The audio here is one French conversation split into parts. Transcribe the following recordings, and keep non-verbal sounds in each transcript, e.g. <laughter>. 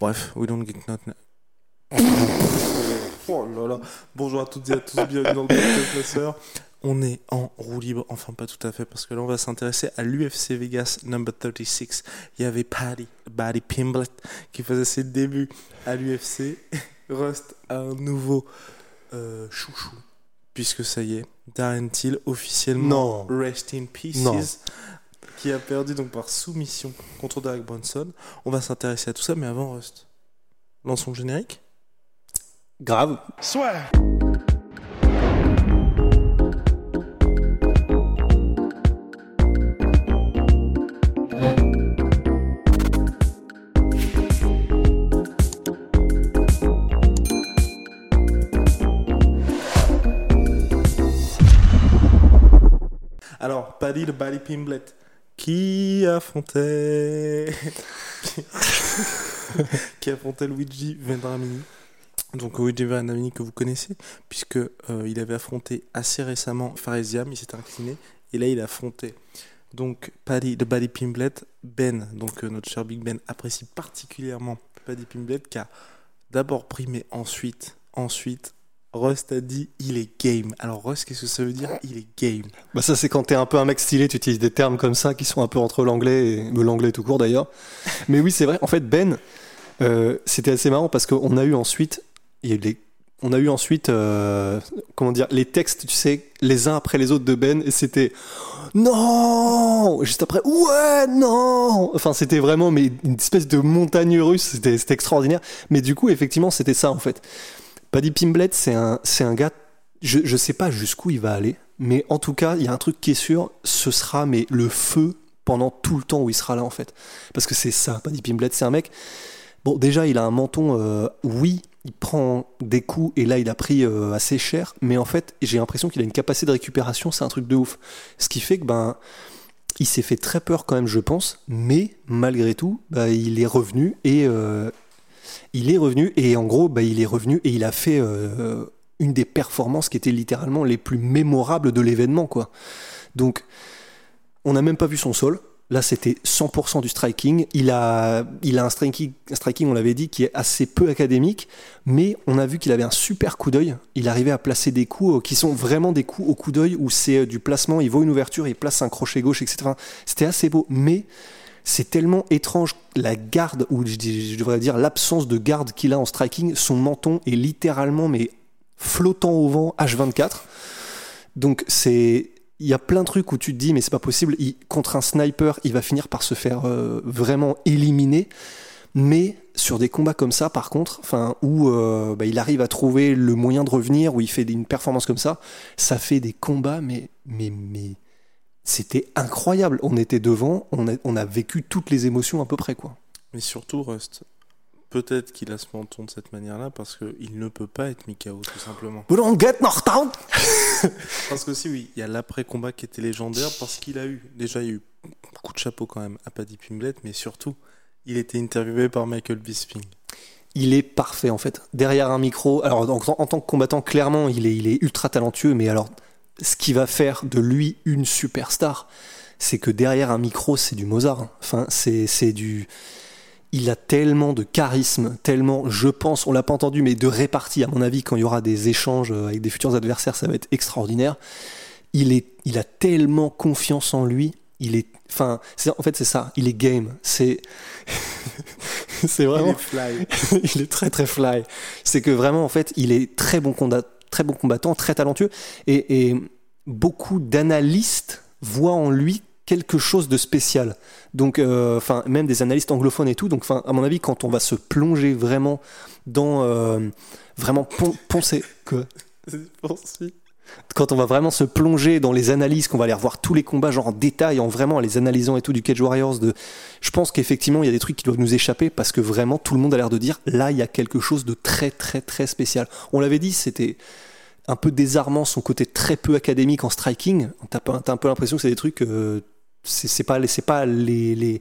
Bref, we don't get not. <laughs> oh là là. Bonjour à toutes et à tous, bienvenue dans le podcast. On est en roue libre, enfin pas tout à fait, parce que là on va s'intéresser à l'UFC Vegas number 36. Il y avait Paddy, Paddy Pimblett qui faisait ses débuts à l'UFC. <laughs> Rust a un nouveau euh, chouchou, puisque ça y est, Darren Till officiellement Non. Rest in Pieces. Non. Qui a perdu donc par soumission contre Derek Brunson. On va s'intéresser à tout ça, mais avant Rust, lançons le générique. Grave. Alors, Paddy le Paddy Pimblet qui affrontait <laughs> qui affrontait Luigi Vendramini? Donc Luigi Vendramini que vous connaissez puisque euh, il avait affronté assez récemment Faresiam, il s'est incliné et là il a affronté donc Paddy de Paddy Pimblet, Ben, donc euh, notre cher Big Ben apprécie particulièrement Paddy Pimblet qui a d'abord primé ensuite ensuite Rust a dit il est game. Alors Rust qu'est-ce que ça veut dire Il est game? Bah ça c'est quand t'es un peu un mec stylé, tu utilises des termes comme ça qui sont un peu entre l'anglais et ou l'anglais tout court d'ailleurs. <laughs> Mais oui c'est vrai. En fait Ben, euh, c'était assez marrant parce qu'on a eu ensuite, il y a eu des- on a eu ensuite, euh, comment dire, les textes, tu sais, les uns après les autres de Ben et c'était non, juste après ouais non. Enfin c'était vraiment mais une espèce de montagne russe. C'était extraordinaire. Mais du coup effectivement c'était ça en fait. Paddy Pimblet, c'est un, gars, je, je sais pas jusqu'où il va aller, mais en tout cas, il y a un truc qui est sûr, ce sera mais le feu pendant tout le temps où il sera là en fait. Parce que c'est ça, Paddy Pimblet, c'est un mec. Bon, déjà, il a un menton, euh, oui, il prend des coups et là, il a pris euh, assez cher, mais en fait, j'ai l'impression qu'il a une capacité de récupération, c'est un truc de ouf. Ce qui fait que, ben, il s'est fait très peur quand même, je pense, mais malgré tout, bah, il est revenu et euh, il est revenu et en gros, bah, il est revenu et il a fait euh, une des performances qui étaient littéralement les plus mémorables de l'événement, quoi. Donc, on n'a même pas vu son sol. Là, c'était 100% du striking. Il a, il a un striking, striking, on l'avait dit, qui est assez peu académique, mais on a vu qu'il avait un super coup d'œil. Il arrivait à placer des coups euh, qui sont vraiment des coups au coup d'œil où c'est euh, du placement. Il voit une ouverture, il place un crochet gauche, etc. C'était assez beau, mais c'est tellement étrange la garde, ou je, devrais dire l'absence de garde qu'il a en striking. Son menton est littéralement mais flottant au vent H24. Donc c'est il y a plein de trucs où tu te dis mais c'est pas possible. Contre un sniper, il va finir par se faire euh, vraiment éliminer. Mais sur des combats comme ça, par contre, enfin où euh, bah, il arrive à trouver le moyen de revenir, où il fait une performance comme ça, ça fait des combats mais mais mais c'était incroyable. On était devant, on a, on a vécu toutes les émotions à peu près quoi. Mais surtout, Rust, peut-être qu'il a ce menton de cette manière-là parce qu'il ne peut pas être Mikao, tout simplement. Get. <laughs> Parce que si, oui, il y a l'après-combat qui était légendaire parce qu'il a eu, déjà, il y a eu beaucoup de chapeau quand même à Paddy Pimblet, mais surtout, il était interviewé par Michael Bisping. Il est parfait en fait. Derrière un micro, alors en, en tant que combattant, clairement, il est, il est ultra talentueux, mais alors ce qui va faire de lui une superstar, c'est que derrière un micro, c'est du Mozart. hein. Enfin, c'est du. Il a tellement de charisme, tellement, je pense, on l'a pas entendu, mais de répartie, à mon avis, quand il y aura des échanges euh, avec des futurs adversaires, ça va être extraordinaire. Il, est, il a tellement confiance en lui. Il est, enfin, en fait, c'est ça. Il est game. C'est, <laughs> c'est vraiment. fly. <laughs> il est très très fly. C'est que vraiment, en fait, il est très bon, très bon combattant, très talentueux. Et, beaucoup d'analystes voient en lui quelque chose de spécial. Donc, euh, enfin, même des analystes anglophones et tout. Donc, enfin, à mon avis, quand on va se plonger vraiment dans, euh, vraiment pon- poncer. <laughs> Poursuis. Quand on va vraiment se plonger dans les analyses, qu'on va aller revoir tous les combats genre en détail, en vraiment les analysant et tout du Cage Warriors, je pense qu'effectivement il y a des trucs qui doivent nous échapper parce que vraiment tout le monde a l'air de dire là il y a quelque chose de très très très spécial. On l'avait dit, c'était un peu désarmant son côté très peu académique en striking. T'as un peu l'impression que c'est des trucs euh, c'est pas c'est pas les, les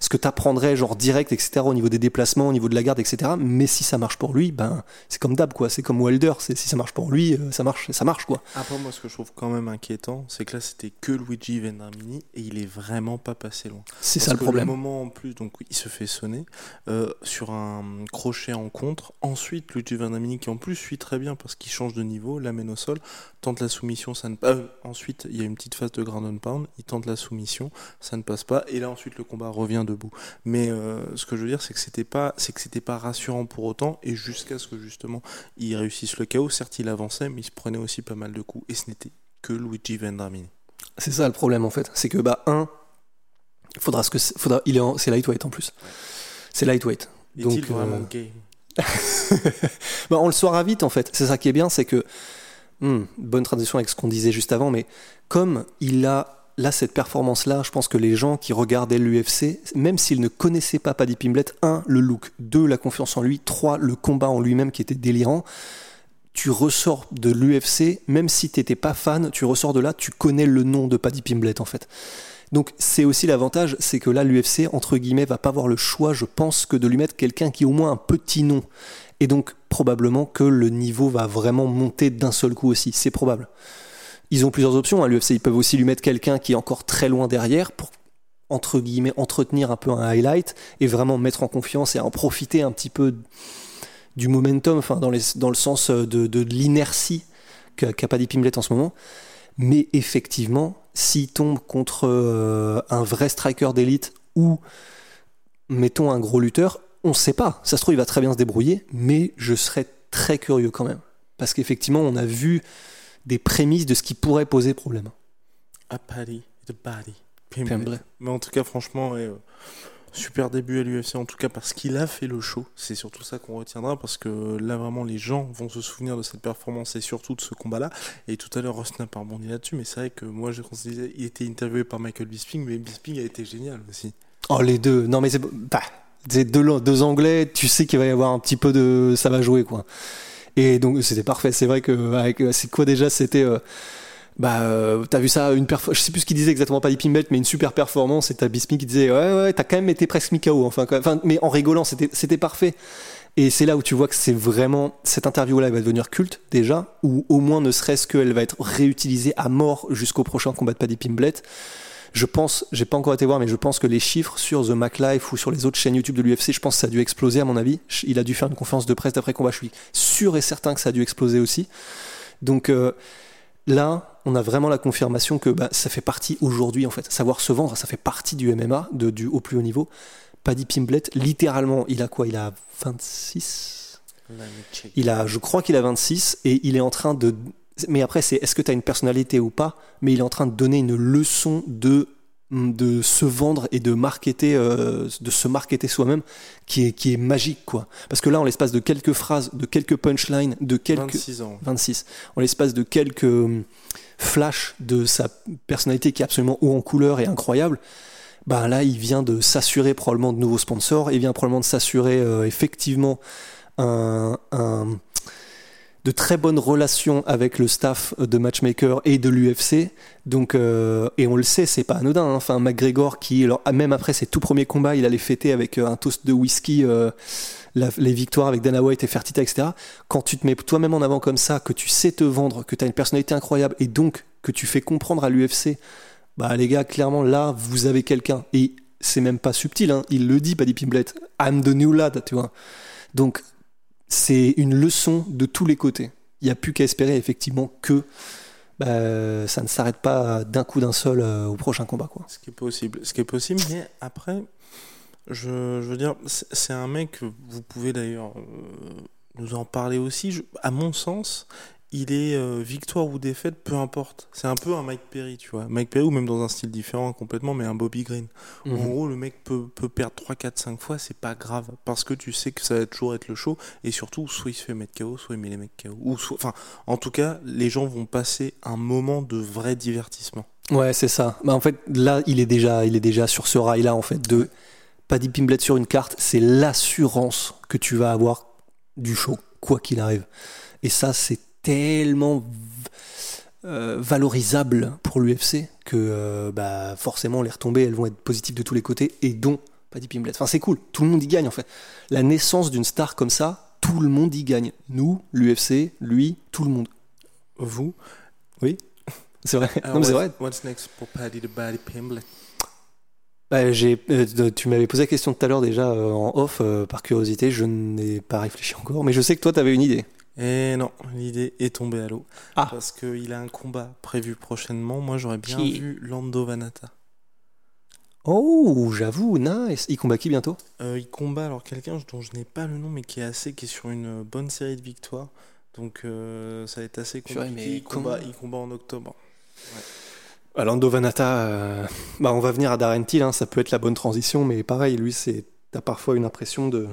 ce que t'apprendrais genre direct etc au niveau des déplacements au niveau de la garde etc mais si ça marche pour lui ben c'est comme d'hab quoi. C'est comme Wilder c'est si ça marche pour lui euh, ça marche ça marche quoi. Après moi ce que je trouve quand même inquiétant c'est que là c'était que Luigi Vendramini et il est vraiment pas passé loin. C'est ça le problème le moment en plus donc il se fait sonner euh, sur un crochet en contre. Ensuite Luigi Vendramini qui en plus suit très bien parce qu'il change de niveau l'amène au sol tente la soumission ça ne euh, ensuite il y a une petite phase de ground and pound il tente la soumission ça ne passe pas, et là ensuite le combat revient debout. Mais euh, ce que je veux dire, c'est que c'était pas, c'est que c'était pas rassurant pour autant, et jusqu'à ce que justement il réussisse le chaos, certes il avançait, mais il se prenait aussi pas mal de coups, et ce n'était que Luigi Vendramini. C'est ça le problème en fait, c'est que bah un, faudra ce que faudra, il est c'est lightweight en plus, c'est lightweight. Vraiment euh, gay? <laughs> Bah, on le saura vite en fait. C'est ça qui est bien, c'est que hmm, bonne tradition avec ce qu'on disait juste avant, mais comme il a là, cette performance-là, je pense que les gens qui regardaient l'UFC, même s'ils ne connaissaient pas Paddy Pimblett, un, le look, deux, la confiance en lui, trois, le combat en lui-même qui était délirant, tu ressors de l'UFC, même si tu n'étais pas fan, tu ressors de là, tu connais le nom de Paddy Pimblett en fait. Donc c'est aussi l'avantage, c'est que là l'UFC entre guillemets va pas avoir le choix, je pense, que de lui mettre quelqu'un qui a au moins un petit nom. Et donc probablement que le niveau va vraiment monter d'un seul coup aussi, c'est probable. Ils ont plusieurs options hein. l'UFC. Ils peuvent aussi lui mettre quelqu'un qui est encore très loin derrière pour entre guillemets entretenir un peu un highlight et vraiment mettre en confiance et en profiter un petit peu du momentum, enfin dans, le sens de, de, l'inertie qu'a qu Paddy Pimblett en ce moment. Mais effectivement, s'il tombe contre euh, un vrai striker d'élite ou mettons un gros lutteur, on ne sait pas. Ça se trouve, il va très bien se débrouiller, mais je serais très curieux quand même. Parce qu'effectivement, on a vu des prémices de ce qui pourrait poser problème. A Paddy, the body. Mais en tout cas, franchement, euh, super début à l'UFC, en tout cas parce qu'il a fait le show. C'est surtout ça qu'on retiendra, parce que là, vraiment, les gens vont se souvenir de cette performance et surtout de ce combat-là. Et tout à l'heure, Rosnap a rebondi là-dessus, mais c'est vrai que moi, je considérais, il était interviewé par Michael Bisping, mais Bisping a été génial aussi. Oh, les deux. Non, mais c'est. Bah, deux, deux Anglais, tu sais qu'il va y avoir un petit peu de. Ça va jouer, quoi. Et donc c'était parfait. C'est vrai que avec c'est quoi déjà C'était euh, bah euh, t'as vu ça une je sais plus ce qu'il disait exactement pas Pimbet mais une super performance. Et t'as Bisping qui disait ouais ouais t'as quand même été presque mi enfin, enfin mais en rigolant c'était c'était parfait. Et c'est là où tu vois que c'est vraiment cette interview là elle va devenir culte déjà ou au moins ne serait-ce qu'elle va être réutilisée à mort jusqu'au prochain combat de Paddy Pimblet je pense, j'ai pas encore été voir, mais je pense que les chiffres sur The Mac Life ou sur les autres chaînes YouTube de l'UFC, je pense que ça a dû exploser à mon avis. Il a dû faire une conférence de presse d'après combat. Je suis sûr et certain que ça a dû exploser aussi. Donc euh, là, on a vraiment la confirmation que bah, ça fait partie aujourd'hui en fait. Savoir se vendre, ça fait partie du MMA, de, du au plus haut niveau. Paddy Pimblett, littéralement, il a quoi? Il a 26 Il a, je crois qu'il a 26 et il est en train de mais après, c'est est-ce que tu as une personnalité ou pas Mais il est en train de donner une leçon de de se vendre et de marketer, euh, de se marketer soi-même, qui est, qui est magique, quoi. Parce que là, en l'espace de quelques phrases, de quelques punchlines, de quelques 26 ans, 26, en l'espace de quelques euh, flashs de sa personnalité qui est absolument haut en couleur et incroyable, ben là, il vient de s'assurer probablement de nouveaux sponsors, il vient probablement de s'assurer euh, effectivement un, un de très bonnes relations avec le staff de Matchmaker et de l'UFC. Donc, euh, et on le sait, c'est pas anodin. Hein. Enfin, McGregor, qui, alors, même après ses tout premiers combats, il allait fêter avec euh, un toast de whisky euh, les victoires avec Dana White et Fertita, etc. Quand tu te mets toi-même en avant comme ça, que tu sais te vendre, que tu as une personnalité incroyable et donc que tu fais comprendre à l'UFC, bah les gars, clairement, là, vous avez quelqu'un. Et c'est même pas subtil, hein. il le dit, Paddy Pimblett. I'm the new lad, tu vois. Donc, c'est une leçon de tous les côtés. Il n'y a plus qu'à espérer effectivement que bah, ça ne s'arrête pas d'un coup d'un seul euh, au prochain combat. Quoi. Ce qui est possible. Ce qui est possible, mais après, je, veux dire, c'est un mec, vous pouvez d'ailleurs euh, nous en parler aussi. à mon sens, il est euh, victoire ou défaite, peu importe. C'est un peu un Mike Perry, tu vois. Mike Perry, ou même dans un style différent complètement, mais un Bobby Green. En Mhm. gros, le mec peut, peut perdre 3, 4, 5 fois, c'est pas grave. Parce que tu sais que ça va toujours être le show. Et surtout, soit il se fait mettre KO, soit il met les mecs KO. Ou soit, enfin, en tout cas, les gens vont passer un moment de vrai divertissement. Ouais, c'est ça. Bah, en fait, là, il est déjà, il est déjà sur ce rail-là, en fait, de Paddy Pimblett sur une carte. C'est l'assurance que tu vas avoir du show, quoi qu'il arrive. Et ça, c'est tellement euh, valorisable pour l'UFC que euh, bah, forcément, les retombées, elles vont être positives de tous les côtés, et dont Paddy Pimblett. Enfin, c'est cool. Tout le monde y gagne, en fait. La naissance d'une star comme ça, tout le monde y gagne. Nous, l'UFC, lui, tout le monde. Vous? <laughs> C'est vrai. Alors, non, mais c'est what's- vrai. What's next pour Paddy the Baddy Pimblett? Bah, j'ai, euh, tu m'avais posé la question tout à l'heure déjà en off, par curiosité, je n'ai pas réfléchi encore, mais je sais que toi, tu avais une idée. Et non, l'idée est tombée à l'eau. Ah. Parce qu'il a un combat prévu prochainement. Moi, j'aurais bien Qui vu Lando Vanata. Oh, j'avoue, nice. Il combat qui bientôt? Euh, il combat alors quelqu'un dont je n'ai pas le nom, mais qui est assez, qui est sur une bonne série de victoires. Donc euh, ça va être assez compliqué. mais il, combat, il combat en octobre. Alando Vanata, euh, bah, on va venir à Darren Till, hein, ça peut être la bonne transition, mais pareil, lui, c'est, t'as parfois une impression de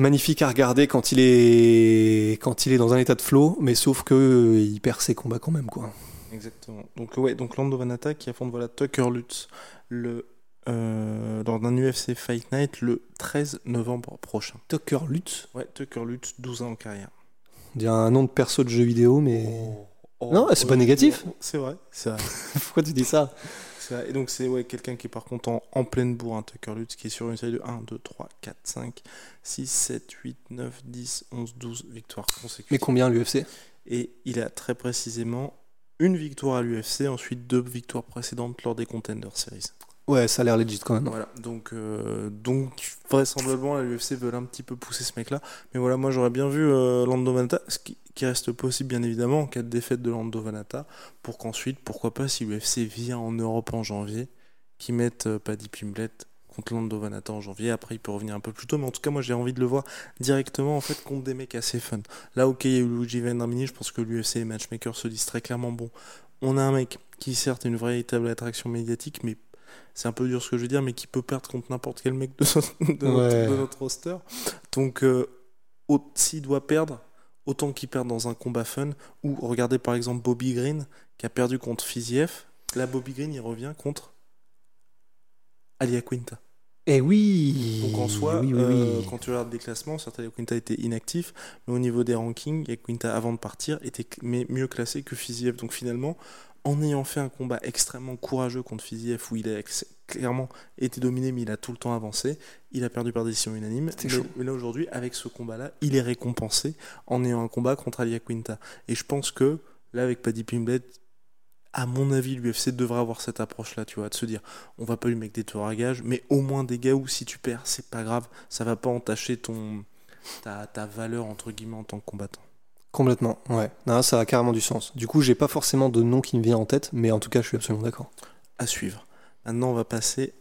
magnifique à regarder quand il est quand il est dans un état de flow, mais sauf que euh, il perd ses combats quand même, quoi. Exactement. Donc ouais, donc Lando Vanata qui affronte voilà Tucker Lutz le euh, lors d'un UFC Fight Night le 13 novembre prochain. Tucker Lutz, Ouais, Tucker Lutz, 12 ans en carrière. on dirait un nom de perso de jeu vidéo, mais Oh, Non, c'est pas négatif. C'est vrai, c'est vrai. <laughs> pourquoi tu dis ça? Et donc c'est ouais, quelqu'un qui est par contre en, en pleine bourre, un Tucker Lutz, qui est sur une série de 1, 2, 3, 4, 5, 6, 7, 8, 9, 10, 11, 12 victoires consécutives. Mais combien l'UFC Et il a très précisément une victoire à l'UFC, ensuite deux victoires précédentes lors des Contender Series. Ouais, ça a l'air legit quand même. Voilà, donc, euh, donc vraisemblablement la UFC veut un petit peu pousser ce mec-là. Mais voilà, moi j'aurais bien vu euh, Lando Vanata, ce qui, reste possible bien évidemment en cas de défaite de Lando Vanata, pour qu'ensuite, pourquoi pas, si l'UFC vient en Europe en janvier, qu'ils mettent euh, Paddy Pimblett contre Lando Vanata en janvier. Après, il peut revenir un peu plus tôt, mais en tout cas, moi j'ai envie de le voir directement en fait contre des mecs assez fun. Là, ok, il y a eu Luigi Vendramini, je pense que l'UFC et Matchmaker se disent très clairement bon, on a un mec qui certes est une véritable attraction médiatique, mais c'est un peu dur ce que je veux dire, mais qui peut perdre contre n'importe quel mec de, notre- de notre, Ouais. de notre roster. Donc, euh, s'il doit perdre, autant qu'il perde dans un combat fun. Ou regardez par exemple Bobby Green, qui a perdu contre Fiziev. Là, Bobby Green, il revient contre Alia Quinta. Eh oui Donc en soi, oui, oui, euh, oui. quand tu regardes des classements, certes, Alia Quinta était inactif, mais au niveau des rankings, Alia Quinta, avant de partir, était mieux classé que Fiziev. Donc finalement, en ayant fait un combat extrêmement courageux contre Fiziev, où il a clairement été dominé, mais il a tout le temps avancé, il a perdu par décision unanime. C'était Mais, chaud. mais là, aujourd'hui, avec ce combat-là, il est récompensé en ayant un combat contre Alia Quinta. Et je pense que, là, avec Paddy Pimblett, à mon avis, l'UFC devrait avoir cette approche-là, tu vois, de se dire, on va pas lui mettre des tours à gage, mais au moins des gars où si tu perds, c'est pas grave, ça va pas entacher ton ta, ta valeur entre guillemets en tant que combattant. Complètement, ouais. Non, ça a carrément du sens. Du coup, j'ai pas forcément de nom qui me vient en tête, mais en tout cas, je suis absolument d'accord. À suivre. Maintenant, on va passer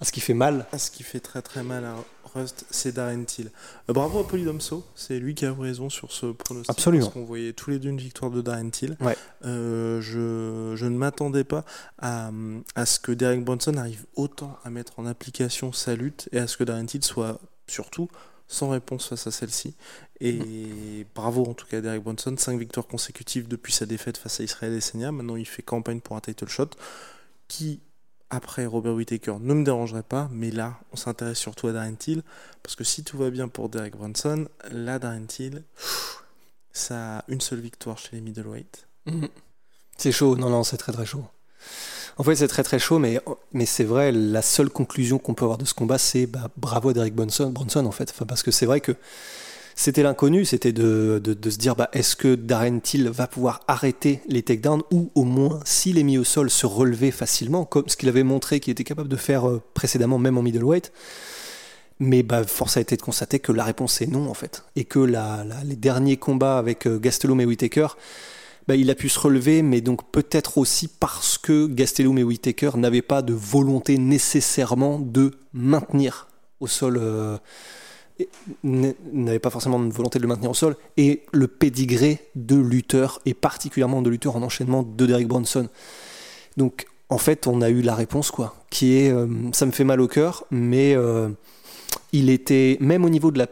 Ah, ce qui fait mal, à ce qui fait très très mal à Rust, c'est Darren Till. Euh, bravo à Polydomso, c'est lui qui a eu raison sur ce pronostic. Absolument. Parce qu'on voyait tous les deux une victoire de Darren Till. Ouais. Euh, je, je ne m'attendais pas à, à ce que Derek Bronson arrive autant à mettre en application sa lutte et à ce que Darren Till soit surtout sans réponse face à celle-ci. Et bravo en tout cas à Derek Bronson, 5 victoires consécutives depuis sa défaite face à Israël Essenia. Maintenant il fait campagne pour un title shot qui après Robert Whittaker ne me dérangerait pas, mais là, on s'intéresse surtout à Darren Till, parce que si tout va bien pour Derek Brunson, là, Darren Till, ça a une seule victoire chez les middleweight. C'est chaud. Non, non, c'est très très chaud. En fait, c'est très très chaud, mais, mais c'est vrai, la seule conclusion qu'on peut avoir de ce combat, c'est bah, bravo à Derek Bronson, en fait. Parce que c'est vrai que c'était l'inconnu, c'était de, de, se dire bah, est-ce que Darren Till va pouvoir arrêter les takedowns ou au moins, s'il est mis au sol, se relever facilement, comme ce qu'il avait montré qu'il était capable de faire euh, précédemment, même en middleweight. Mais bah, force a été de constater que la réponse est non en fait. Et que les derniers combats avec euh, Gastelum et Whittaker, bah, il a pu se relever, mais donc peut-être aussi parce que Gastelum et Whittaker n'avaient pas de volonté nécessairement de maintenir au sol euh, et n- n'avait pas forcément une volonté de le maintenir au sol, et le pédigré de lutteur, et particulièrement de lutteur en enchaînement de Derek Bronson. Donc, en fait, on a eu la réponse, quoi, qui est, euh, ça me fait mal au cœur, mais euh, il était, même au niveau de la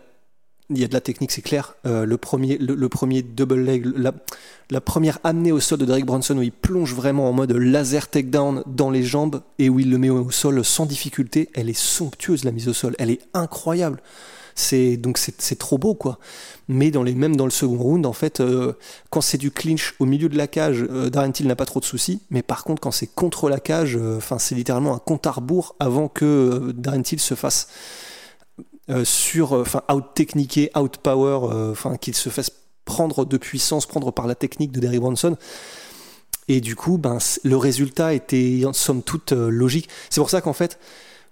il y a de la technique, c'est clair. Euh, le, premier, le, premier double leg, la, première amenée au sol de Derek Bronson où il plonge vraiment en mode laser takedown dans les jambes et où il le met au sol sans difficulté, elle est somptueuse la mise au sol, elle est incroyable. C'est donc c'est trop beau quoi. Mais dans les même dans le second round en fait, euh, quand c'est du clinch au milieu de la cage, euh, Darren Till n'a pas trop de soucis. Mais par contre quand c'est contre la cage, euh, enfin c'est littéralement un compte à rebours avant que Darren Till se fasse euh, sur, enfin out techniqué, out power, euh, enfin qu'il se fasse prendre de puissance, prendre par la technique de Derrick Bronson. Et du coup, ben, le résultat était en somme toute euh, logique. C'est pour ça qu'en fait,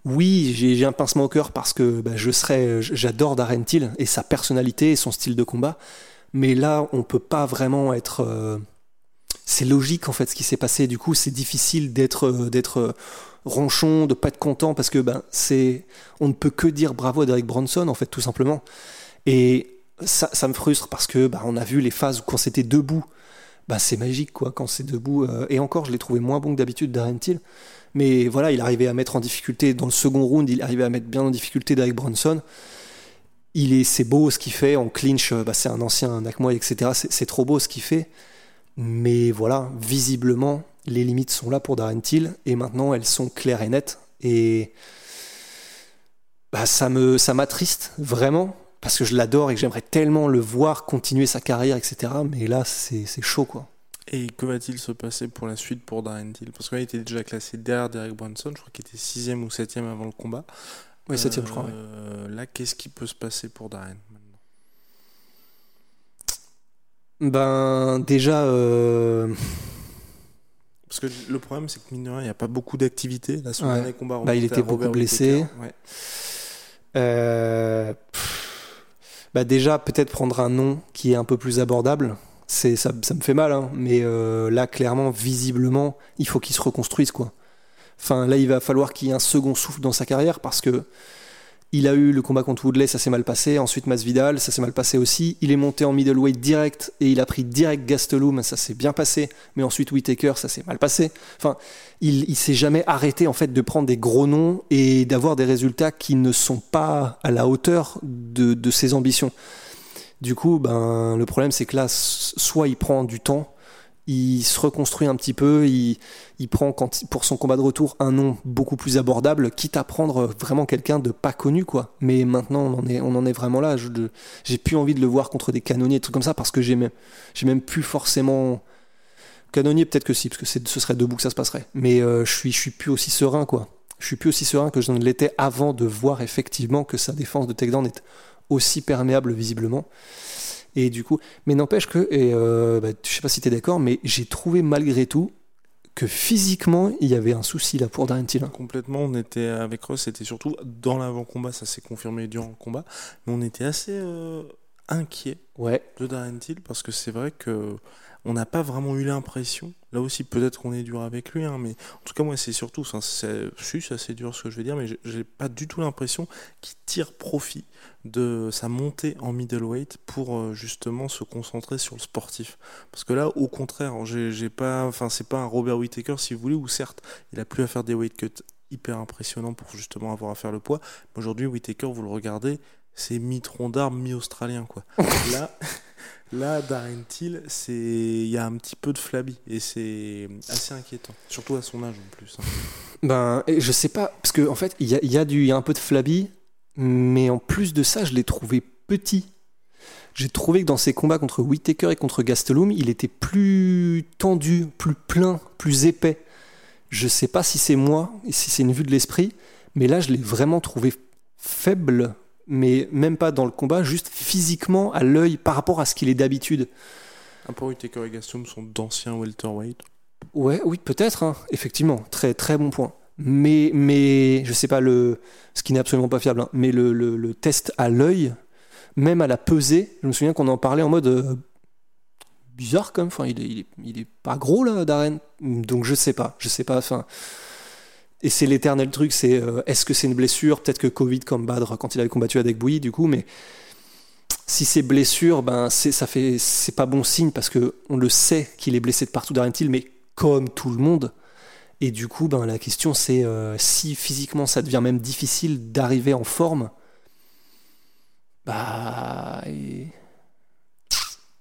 oui, j'ai j'ai un pincement au cœur parce que ben, je serais, j'adore Darren Till et sa personnalité et son style de combat. Mais là, on peut pas vraiment être. C'est logique en fait ce qui s'est passé. Du coup, c'est difficile d'être euh, d'être euh, ronchon, de pas être content parce que ben c'est, on ne peut que dire bravo à Derek Bronson en fait tout simplement. Et ça, me frustre parce que ben, a vu les phases où quand c'était debout, bah c'est magique quoi quand c'est debout. euh, et encore, je l'ai trouvé moins bon que d'habitude Darren Till. Mais voilà, il arrivait à mettre en difficulté dans le second round, il arrivait à mettre bien en difficulté Derek Bronson. Il est, c'est beau ce qu'il fait en clinch. Bah, c'est un ancien Nakmoy, etc. C'est trop beau ce qu'il fait. Mais voilà, visiblement, les limites sont là pour Darren Till et maintenant elles sont claires et nettes. Et bah, ça me, ça m'attriste vraiment parce que je l'adore et que j'aimerais tellement le voir continuer sa carrière, etc. Mais là, c'est, c'est chaud quoi. Et que va-t-il se passer pour la suite pour Darren Till? Parce qu'il était déjà classé derrière Derek Brunson, je crois qu'il était 6 ou 7 avant le combat. Oui, septième, je crois. ouais. Euh, Là, qu'est-ce qui peut se passer pour Darren maintenant Ben déjà, euh, Parce que le problème, c'est que mine de rien, il n'y a pas beaucoup d'activité. Là, son Ouais. dernier combat Bah, il était Robert beaucoup blessé. Ouais. euh, bah déjà peut-être prendre un nom qui est un peu plus abordable. C'est ça, ça me fait mal, hein, mais euh, là clairement, visiblement, il faut qu'il se reconstruise quoi. Enfin là, il va falloir qu'il y ait un second souffle dans sa carrière parce que il a eu le combat contre Woodley, ça s'est mal passé. Ensuite, Masvidal, ça s'est mal passé aussi. Il est monté en middleweight direct et il a pris direct Gastelum, ça s'est bien passé. Mais ensuite, Whitaker, ça s'est mal passé. Enfin, il, s'est jamais arrêté en fait de prendre des gros noms et d'avoir des résultats qui ne sont pas à la hauteur de, de ses ambitions. Du coup, ben, le problème c'est que là, soit il prend du temps, il se reconstruit un petit peu, il, prend pour son combat de retour un nom beaucoup plus abordable, quitte à prendre vraiment quelqu'un de pas connu quoi. Mais maintenant on en est, vraiment là. J'ai plus envie de le voir contre des canonniers, des trucs comme ça, parce que j'ai même, même plus forcément canonnier peut-être que si, parce que ce serait debout que ça se passerait. Mais euh, je suis, je suis plus aussi serein quoi. Je suis plus aussi serein que je ne l'étais avant de voir effectivement que sa défense de takedown est aussi perméable visiblement. Et du coup, mais n'empêche que, et euh, bah, je sais pas si tu es d'accord, mais j'ai trouvé malgré tout que physiquement il y avait un souci là pour Darren Till. Complètement, on était avec Ross, c'était surtout dans l'avant-combat, ça s'est confirmé durant le combat, mais on était assez euh, inquiet Ouais, de Darren Till parce que c'est vrai que on n'a pas vraiment eu l'impression. Là aussi, peut-être qu'on est dur avec lui, hein, mais en tout cas, moi, c'est surtout, enfin, c'est, assez dur ce que je vais dire, mais j'ai- j'ai pas du tout l'impression qu'il tire profit de sa montée en middleweight pour euh, justement se concentrer sur le sportif. Parce que là, au contraire, j'ai, j'ai pas, c'est pas un Robert Whittaker, si vous voulez, où certes, il a plus à faire des weight cuts hyper impressionnants pour justement avoir à faire le poids. Mais aujourd'hui, Whittaker, vous le regardez, c'est mi-tronc d'arbre, mi-australien, quoi. <laughs> là, là, Darren Till, c'est, il y a un petit peu de flabby et c'est assez inquiétant, surtout à son âge en plus. hein. Ben, je sais pas, parce que en fait, il y a, il y a du, y a un peu de flabby, mais en plus de ça, je l'ai trouvé petit. J'ai trouvé que dans ses combats contre Whittaker et contre Gastelum, il était plus tendu, plus plein, plus épais. Je sais pas si c'est moi, et si c'est une vue de l'esprit, mais là, je l'ai vraiment trouvé faible, mais même pas dans le combat, juste physiquement, à l'œil, par rapport à ce qu'il est d'habitude. Un peu Whittaker et Gaston sont d'anciens welterweight. Ouais, oui, peut-être, hein. effectivement, très très bon point. Mais, mais je sais pas le, ce qui n'est absolument pas fiable, hein, mais le, le, le test à l'œil, même à la pesée, je me souviens qu'on en parlait en mode euh, bizarre quand même. Enfin, il est, il est, il est pas gros là, Darren. Donc je sais pas, je sais pas. Enfin, et c'est l'éternel truc, c'est euh, est-ce que c'est une blessure? Peut-être que Covid comme Badr quand il avait combattu avec Bouilly, du coup, mais si c'est blessure, ben c'est ça fait c'est pas bon signe parce que on le sait qu'il est blessé de partout Darren Till, mais comme tout le monde. Et du coup, ben la question c'est euh, si physiquement ça devient même difficile d'arriver en forme, bah et-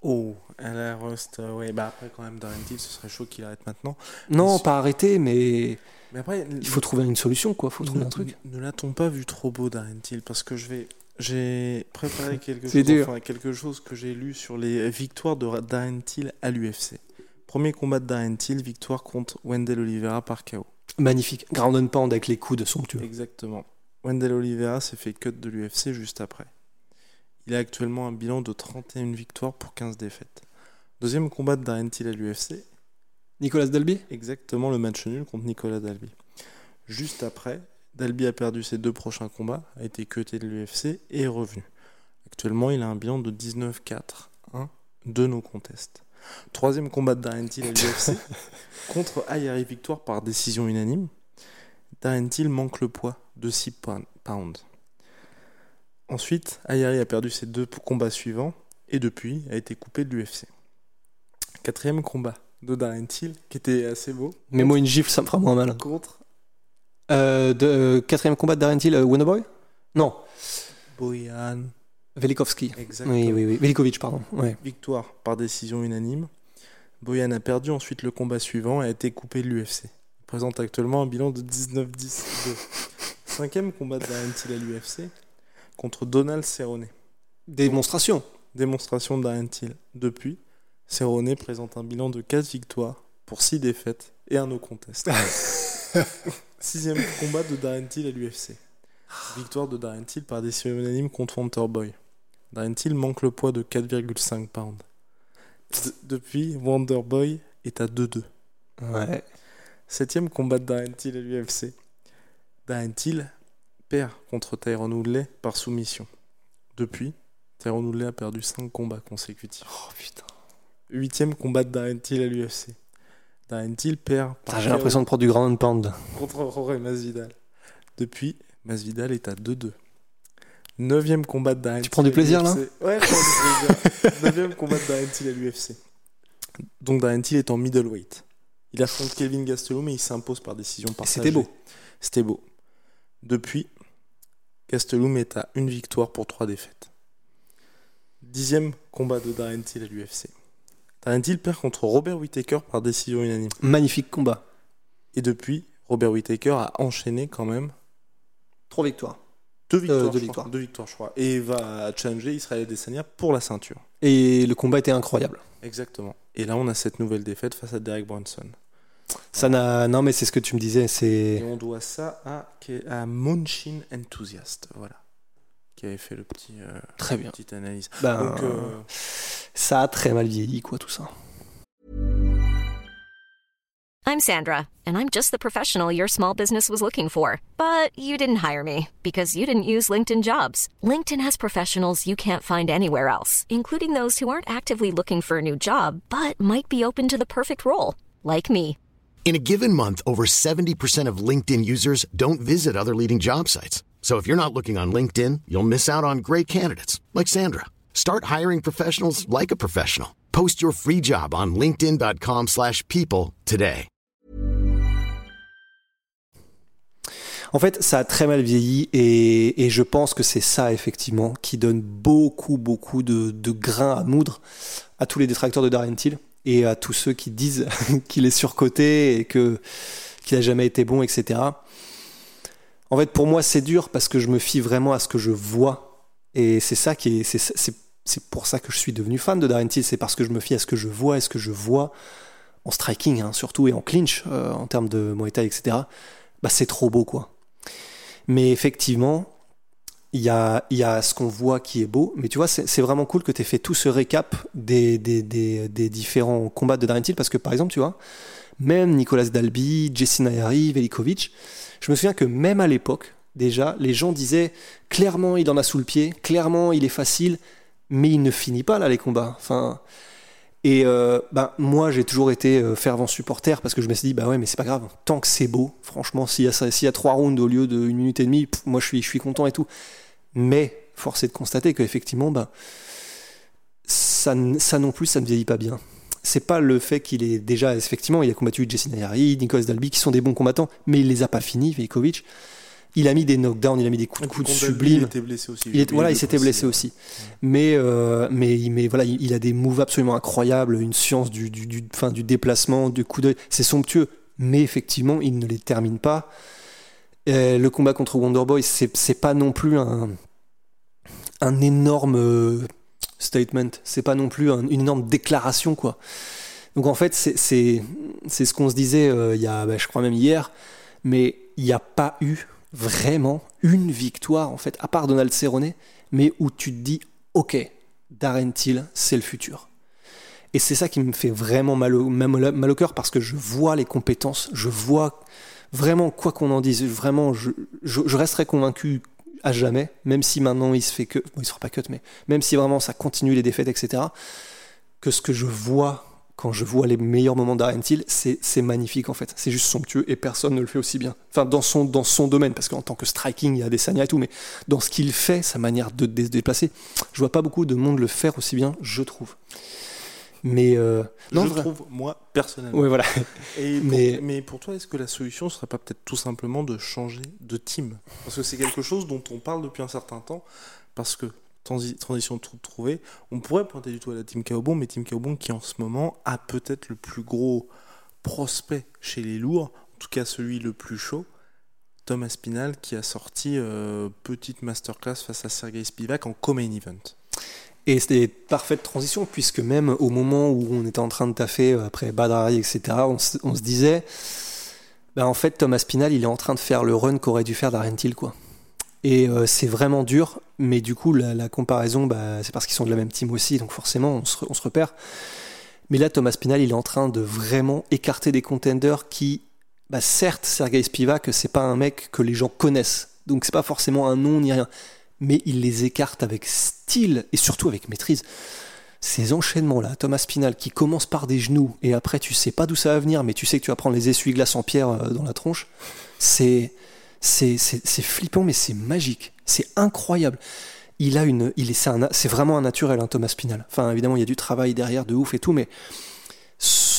Oh, elle a rust. euh, ouais, bah après, quand même, Darren Till, ce serait chaud qu'il arrête maintenant. non, pas arrêter, mais Mais après, il faut trouver une solution quoi, faut trouver un truc. Ne l'a-t-on pas vu trop beau, Darren Till Parce que je vais. J'ai préparé <laughs> quelque chose, enfin, quelque chose que j'ai lu sur les victoires de Darren Till à l'UFC. Premier combat de Darren Till, victoire contre Wendell Oliveira par KO. Magnifique, ground and pound avec les coudes somptueux. Exactement. Wendell Oliveira s'est fait cut de l'UFC juste après. Il a actuellement un bilan de 31 victoires pour 15 défaites. Deuxième combat de Darren Till à l'UFC, Nicolas Dalby exactement le match nul contre Nicolas Dalby. Juste après, Dalby a perdu ses deux prochains combats, a été cuté de l'UFC et est revenu. Actuellement, il a un bilan de 19-4-1 de nos contests. Troisième combat de Darren Till à l'UFC <laughs> contre Ayari, victoire par décision unanime. Darren Till manque le poids de 6 pound- pounds. Ensuite, Ayari a perdu ses deux combats suivants et depuis a été coupé de l'UFC. Quatrième combat de Darren Till, qui était assez beau. Mets-moi une gifle, ça me fera moins mal. Contre Euh, de, euh, quatrième combat de Darren Till, euh, Wonderboy Non, Boyan. Velikovski. Exactement. Oui, oui, oui. Velikovic, pardon. Ouais. Victoire par décision unanime. Boyan a perdu ensuite le combat suivant et a été coupé de l'UFC. Il présente actuellement un bilan de 19-10-2. <laughs> Cinquième combat de Darren Till à l'UFC contre Donald Cerrone. Démonstration. Démonstration de Darren Till. Depuis, Cerrone présente un bilan de 4 victoires pour 6 défaites et un no contest. <laughs> Sixième combat de Darren Till à l'UFC. Victoire de Darren Till par décision unanime contre Wonderboy. Darren Till manque le poids de 4,5 pounds. D- depuis, Wonderboy est à 2-2. Ouais. Septième combat de Darren Till à l'UFC. Darren Till perd contre Tyron Woodley par soumission. Depuis, Tyron Woodley a perdu 5 combats consécutifs. Oh putain. Huitième combat de Darren Till à l'UFC. Darren Till perd J'ai l'impression de prendre du ground and pound. contre Jorge Masvidal. Depuis, Masvidal est à 2-2. Neuvième combat de Darren Tu prends du plaisir, là. Ouais, je prends du plaisir. <laughs> Neuvième combat de Darren Till à l'UFC. Donc Darren Till est en middleweight. Il affronte Kelvin Gastelum et il s'impose par décision partagée. C'était beau. C'était beau. Depuis, Gastelum est à une victoire pour trois défaites. Dixième combat de Darren Till à l'UFC. Darren Till perd contre Robert Whittaker par décision unanime. Magnifique combat. Et depuis, Robert Whittaker a enchaîné quand même Trois victoires. deux victoires. deux je crois. victoires. Deux victoires, je crois. Et va challenger Israël Adesanya pour la ceinture. Et le combat était incroyable. Exactement. Et là, on a cette nouvelle défaite face à Derek Brunson. Ça n'a. Non, mais c'est ce que tu me disais. Et on doit ça à, à Munchin Enthusiast. Voilà. Qui avait fait le petit, euh, Très bien. petite analyse. Ben, Donc, euh, Ça a très mal vieilli, quoi, tout ça. I'm Sandra, and I'm just the professional your small business was looking for. But you didn't hire me because you didn't use LinkedIn jobs. LinkedIn has professionals you can't find anywhere else, including those who aren't actively looking for a new job but might be open to the perfect role, like me. In a given month, over 70% of LinkedIn users don't visit other leading job sites. So if you're not looking on LinkedIn, you'll miss out on great candidates like Sandra. Start hiring professionals like a professional. Post your free job on linkedin.com/people today. En fait, ça a très mal vieilli et, et je pense que c'est ça, effectivement, qui donne beaucoup, beaucoup de, de grains à moudre à tous les détracteurs de Darren Till et à tous ceux qui disent <laughs> qu'il est surcoté et que qu'il a jamais été bon, etc. En fait, pour moi, c'est dur parce que je me fie vraiment à ce que je vois et c'est ça qui est, c'est, pour ça que je suis devenu fan de Darren Till, c'est parce que je me fie à ce que je vois et ce que je vois en striking, hein, surtout et en clinch, euh, en termes de Muay etc. Bah, c'est trop beau, quoi. Mais effectivement, il y a, y a ce qu'on voit qui est beau. Mais tu vois, c'est vraiment cool que tu aies fait tout ce récap des, des, des, différents combats de Darren Till. Parce que par exemple, tu vois, même Nicolas Dalby, Jesse Nayari, Velikovic, je me souviens que même à l'époque, déjà, les gens disaient clairement il en a sous le pied, clairement il est facile, mais il ne finit pas là les combats. Enfin, Et euh, bah, moi, j'ai toujours été euh, fervent supporter parce que je me suis dit, bah ouais, mais c'est pas grave. Tant que c'est beau, franchement, s'il y, a trois rounds au lieu d'une minute et demie, moi, je suis, content et tout. Mais force est de constater qu'effectivement, bah, ça, ça non plus, ça ne vieillit pas bien. C'est pas le fait qu'il est déjà, effectivement, il a combattu Jesse Nayari, Nicolas Dalby, qui sont des bons combattants, mais il les a pas finis, Veikovic. Il a mis des knockdowns, il a mis des coups de coude sublimes. Il était blessé aussi. Il est, voilà, il s'était blessé aussi. Mais, euh, mais, il- mais voilà, il, il a des moves absolument incroyables, une science du, du, du, enfin, du déplacement, du coup d'œil. C'est somptueux, mais effectivement, il ne les termine pas. Le combat contre Wonderboy, c'est c'est pas non plus un, un énorme euh, statement. C'est pas non plus un- une énorme déclaration, quoi. Donc en fait, c'est ce qu'on se disait euh, il y a, bah, je crois même hier, mais il n'y a pas eu vraiment une victoire, en fait, à part Donald Cerrone, mais où tu te dis, ok, Darren Till, c'est le futur. Et c'est ça qui me fait vraiment mal au, mal au cœur parce que je vois les compétences, je vois vraiment, quoi qu'on en dise, vraiment, je, je, je resterai convaincu à jamais, même si maintenant il se fait que, bon, il sera pas cut, mais même si vraiment ça continue les défaites, etc., que ce que je vois quand je vois les meilleurs moments Till, c'est magnifique en fait. C'est juste somptueux et personne ne le fait aussi bien. Enfin, dans son, dans son domaine, parce qu'en tant que striking, il y a des Sanya et tout, mais dans ce qu'il fait, sa manière de de se déplacer, je vois pas beaucoup de monde le faire aussi bien, je trouve. Mais euh, non, je vrai- trouve, moi, personnellement. Ouais, voilà. Et pour- Mais- mais... pour toi, est-ce que la solution serait pas peut-être tout simplement de changer de team? Parce que c'est quelque chose dont on parle depuis un certain temps. Parce que, transi- transition de tout trouvé, on pourrait pointer du tout à la team Kaobon, mais team Kaobon qui en ce moment a peut-être le plus gros prospect chez les lourds, en tout cas celui le plus chaud. Thomas Spinal qui a sorti euh, petite masterclass face à Sergei Spivak en co-main event. Et c'était parfaite transition, puisque même au moment où on était en train de taffer euh, après Badrari, etc., on, on se disait, bah en fait, Thomas Pinal, il est en train de faire le run qu'aurait dû faire Darren Till, quoi. Et euh, c'est vraiment dur, mais du coup, la, comparaison, bah, c'est parce qu'ils sont de la même team aussi, donc forcément, on se, on se repère. Mais là, Thomas Pinal, il est en train de vraiment écarter des contenders qui, bah, certes, Sergei Spivak, c'est pas un mec que les gens connaissent, donc c'est pas forcément un nom ni rien mais il les écarte avec style et surtout avec maîtrise. Ces enchaînements-là, Thomas Pinal qui commence par des genoux et après tu sais pas d'où ça va venir, mais tu sais que tu vas prendre les essuie-glaces en pierre euh, dans la tronche, c'est c'est flippant, mais c'est magique, c'est incroyable. Il a une, il est, c'est vraiment un naturel, hein, Thomas Pinal. Enfin, évidemment, il y a du travail derrière de ouf et tout, mais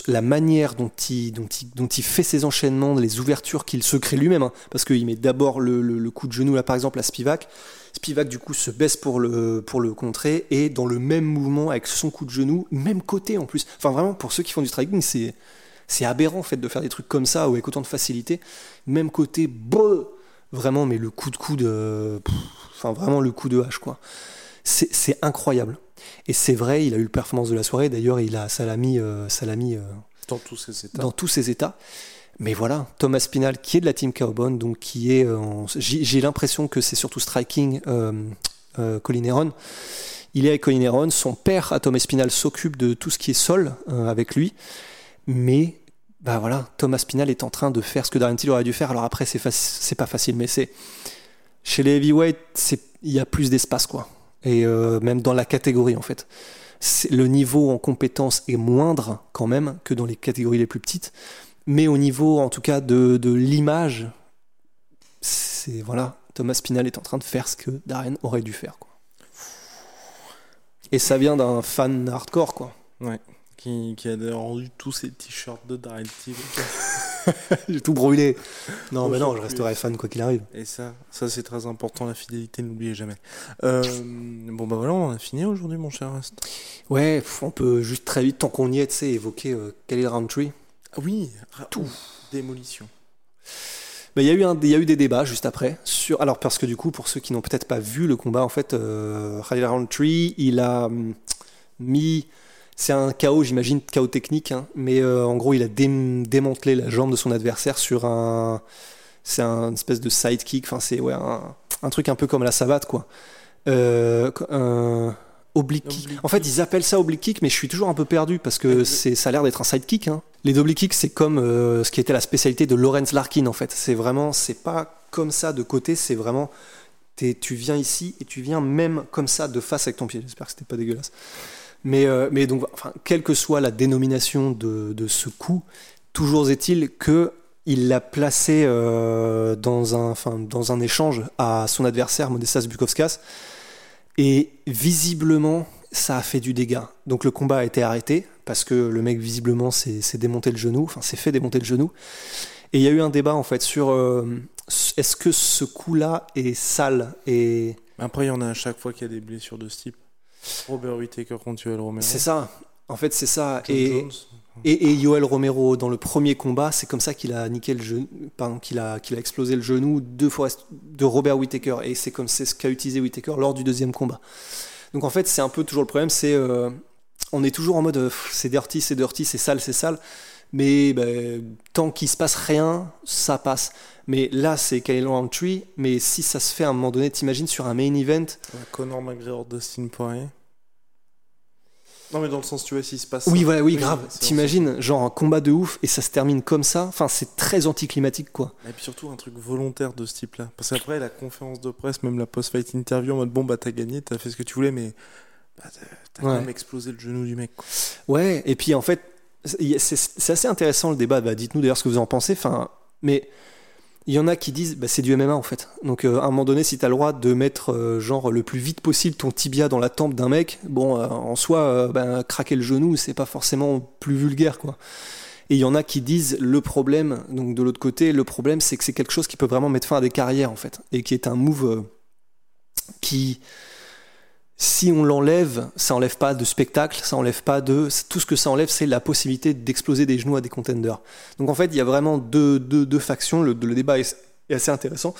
la manière dont il, dont il, dont il fait ses enchaînements, les ouvertures qu'il se crée lui-même, hein, parce qu'il met d'abord le, le- le coup de genou, là par exemple, à Spivak. Spivak, du coup, se baisse pour le, pour le contrer, et dans le même mouvement, avec son coup de genou, même côté en plus. Enfin, vraiment, pour ceux qui font du striking, c'est, c'est aberrant, en fait, de faire des trucs comme ça, ou avec autant de facilité. Même côté, brrr, vraiment, mais le coup de coude, euh, pff, enfin, vraiment le coup de hache, quoi. C'est, c'est incroyable. Et c'est vrai, il a eu le performance de la soirée. D'ailleurs, il a, ça l'a mis, euh, euh, Dans tous ces états. dans tous ses états. Mais voilà, Thomas Pinal, qui est de la team Cowbone, donc qui est. euh, J'ai l'impression que c'est surtout striking euh, euh, Colin Heron. Il est avec Colin Heron. Son père, à Thomas Pinal, s'occupe de tout ce qui est sol avec lui. Mais. Bah voilà, Thomas Pinal est en train de faire ce que Darren Till aurait dû faire. Alors après, c'est pas facile, mais c'est. Chez les heavyweights, il y a plus d'espace, quoi. Et même dans la catégorie, en fait. Le niveau en compétence est moindre, quand même, que dans les catégories les plus petites mais au niveau en tout cas de, de l'image, c'est voilà, Thomas Pinal est en train de faire ce que Darren aurait dû faire. Quoi. Et ça vient d'un fan hardcore, quoi. Qui, qui a rendu tous ses t-shirts de Darren Till. <laughs> J'ai tout brûlé. Non, mais non, je resterai fan quoi qu'il arrive. Et ça, ça c'est très important, la fidélité, n'oubliez jamais. Euh, bon bah voilà, on a fini aujourd'hui mon cher. Ouais, on peut juste très vite, tant qu'on y est, tu sais, évoquer euh, Khalil Roundtree. Ah oui, Tout. démolition. Il y, a eu un- il y a eu des débats juste après. Sur, alors, parce que du coup, pour ceux qui n'ont peut-être pas vu le combat, en fait, euh, Khalil Roundtree, il a hum, mis. C'est un chaos, j'imagine, chaos technique, hein, mais euh, en gros, il a dé- démantelé la jambe de son adversaire sur un. C'est un espèce de sidekick, enfin, c'est ouais, un, un truc un peu comme la savate, quoi. Euh, un oblique kick. Oblique En fait, ils appellent ça oblique kick, mais je suis toujours un peu perdu parce que c'est, ça a l'air d'être un sidekick. Hein. Les oblique kicks, c'est comme euh, ce qui était la spécialité de Lawrence Larkin, en fait. C'est vraiment, c'est pas comme ça de côté, c'est vraiment, t'es- tu viens ici et tu viens même comme ça de face avec ton pied. J'espère que c'était pas dégueulasse. Mais, euh, mais donc, enfin, quelle que soit la dénomination de, de ce coup, toujours est-il que il l'a placé euh, dans, un, enfin, dans un échange à son adversaire, Modestas Bukovskas. Et visiblement, ça a fait du dégât. Donc le combat a été arrêté parce que le mec visiblement s'est démonté le genou, enfin s'est fait démonter le genou. Et il y a eu un débat en fait sur euh, est-ce que ce coup-là est sale et Après, il y en a à chaque fois qu'il y a des blessures de ce type. Robert Whittaker contre Romero. c'est ça. En fait, c'est ça. John Et, Jones. Et, et Yoel Romero dans le premier combat, c'est comme ça qu'il a niqué le qu'il a a explosé le genou de Forrest, de Robert Whittaker. Et c'est comme c'est ce qu'a utilisé Whittaker lors du deuxième combat. Donc en fait, c'est un peu toujours le problème, c'est euh, on est toujours en mode euh, c'est dirty, c'est dirty, c'est sale, c'est sale. Mais ben, tant qu'il se passe rien, ça passe. Mais là, c'est Kyle Roundtree. Mais si ça se fait à un moment donné, t'imagines sur un main event, Conor McGregor, Dustin Poirier. Non, mais dans le sens, tu vois, s'il se passe. Oui, ça. voilà, oui, grave. c'est T'imagines, genre un combat de ouf et ça se termine comme ça. Enfin, c'est très anticlimatique, quoi. Et puis surtout un truc volontaire de ce type-là. Parce qu'après, la conférence de presse, même la post-fight interview, en mode bon, bah t'as gagné, t'as fait ce que tu voulais, mais bah, t'as Ouais. quand même explosé le genou du mec. quoi. Ouais, et puis en fait, c'est c'est assez intéressant le débat. Bah, Dites-nous d'ailleurs ce que vous en pensez. Enfin, mais il y en a qui disent bah, c'est du MMA en fait. Donc euh, à un moment donné, si t'as le droit de mettre euh, genre le plus vite possible ton tibia dans la tempe d'un mec, bon, euh, en soi, ben, craquer le genou, c'est pas forcément plus vulgaire quoi. Et il y en a qui disent le problème, donc de l'autre côté, le problème c'est que c'est quelque chose qui peut vraiment mettre fin à des carrières en fait, et qui est un move qui, si on l'enlève, ça enlève pas de spectacle, ça enlève pas de. Tout ce que ça enlève, c'est la possibilité d'exploser des genoux à des contenders. Donc en fait, il y a vraiment deux, deux, factions. Le, débat est, assez intéressant.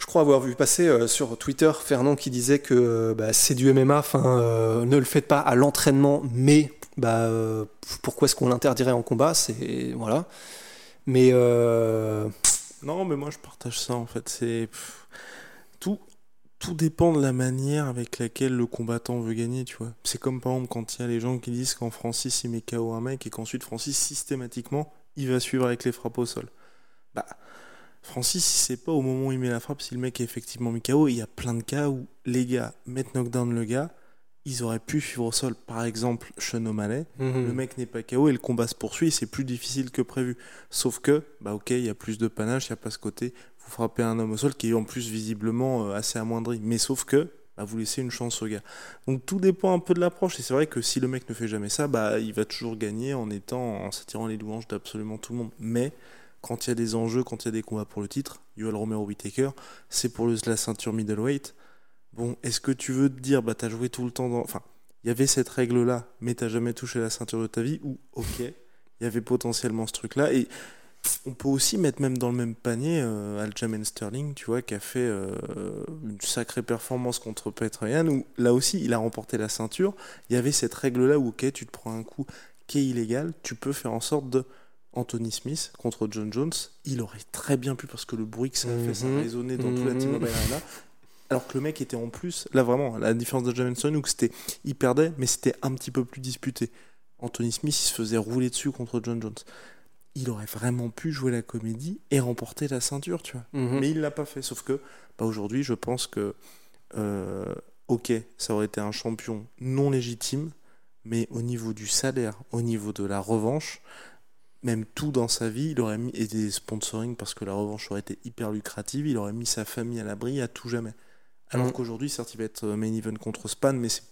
Je crois avoir vu passer euh, sur Twitter Fernand qui disait que euh, bah, c'est du MMA, euh, ne le faites pas à l'entraînement, mais bah, pourquoi est-ce qu'on l'interdirait en combat? C'est voilà. Mais Non, mais moi je partage ça en fait. C'est tout, tout dépend de la manière avec laquelle le combattant veut gagner, tu vois. C'est comme par exemple quand il y a les gens qui disent qu'en Francis il met KO un mec et qu'ensuite Francis systématiquement il va suivre avec les frappes au sol. Bah, Francis il sait pas au moment où il met la frappe si le mec est effectivement mis KO. Il y a plein de cas où les gars mettent knockdown le gars, ils auraient pu suivre au sol. Par exemple, Sean O'Malley, le mec n'est pas KO et le combat se poursuit, c'est plus difficile que prévu. Sauf que, bah ok, il y a plus de panache, il n'y a pas ce côté, vous frappez un homme au sol qui est en plus visiblement euh, assez amoindri. Mais sauf que, bah, vous laissez une chance au gars. Donc tout dépend un peu de l'approche. Et c'est vrai que si le mec ne fait jamais ça, bah il va toujours gagner en étant, en s'attirant les louanges d'absolument tout le monde. Mais quand il y a des enjeux, quand il y a des combats pour le titre, Yoel Romero Whittaker, c'est pour le- la ceinture middleweight. Bon, est-ce que tu veux te dire, bah t'as joué tout le temps dans. Enfin, il y avait cette règle-là, mais t'as jamais touché la ceinture de ta vie, ou ok, il y avait potentiellement ce truc-là. Et on peut aussi mettre même dans le même panier euh, Aljamain Sterling, tu vois, qui a fait euh, une sacrée performance contre Petroyan, où là aussi il a remporté la ceinture. Il y avait cette règle-là où, ok, tu te prends un coup qui est illégal, tu peux faire en sorte de. Anthony Smith contre John Jones, il aurait très bien pu, parce que le bruit que ça a fait, ça a Mhm. résonné dans tout la Mhm. Arena. Alors que le mec était en plus, là vraiment, la différence de John Sterling, où c'était, il perdait, mais c'était un petit peu plus disputé. Anthony Smith, il se faisait rouler dessus contre John Jones. Il aurait vraiment pu jouer la comédie et remporter la ceinture, tu vois. Mhm. Mais il l'a pas fait. Sauf que, bah, aujourd'hui, je pense que, euh, ok, ça aurait été un champion non légitime, mais au niveau du salaire, au niveau de la revanche, même tout dans sa vie, il aurait mis, et des sponsoring parce que la revanche aurait été hyper lucrative, il aurait mis sa famille à l'abri à tout jamais. Alors Mhm. qu'aujourd'hui, certes, il va être main event contre Span, mais c'est,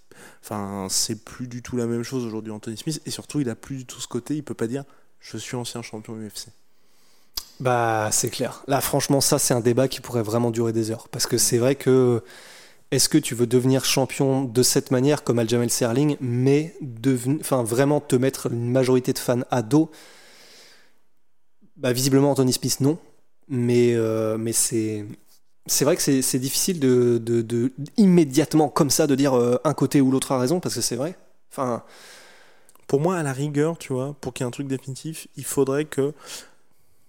enfin, c'est plus du tout la même chose aujourd'hui, Anthony Smith, et surtout, il a plus du tout ce côté, il peut pas dire, je suis ancien champion UFC. Bah, c'est clair. Là, franchement, ça, c'est un débat qui pourrait vraiment durer des heures. Parce que c'est vrai que. Est-ce que tu veux devenir champion de cette manière, comme Aljamain Sterling, mais vraiment te mettre une majorité de fans à dos? Bah, visiblement, Anthony Smith, non. Mais, euh, c'est. C'est vrai que c'est difficile de, de, de- immédiatement, comme ça, de dire euh, un côté ou l'autre a raison, parce que c'est vrai. Enfin, Pour moi, à la rigueur, tu vois, pour qu'il y ait un truc définitif, il faudrait que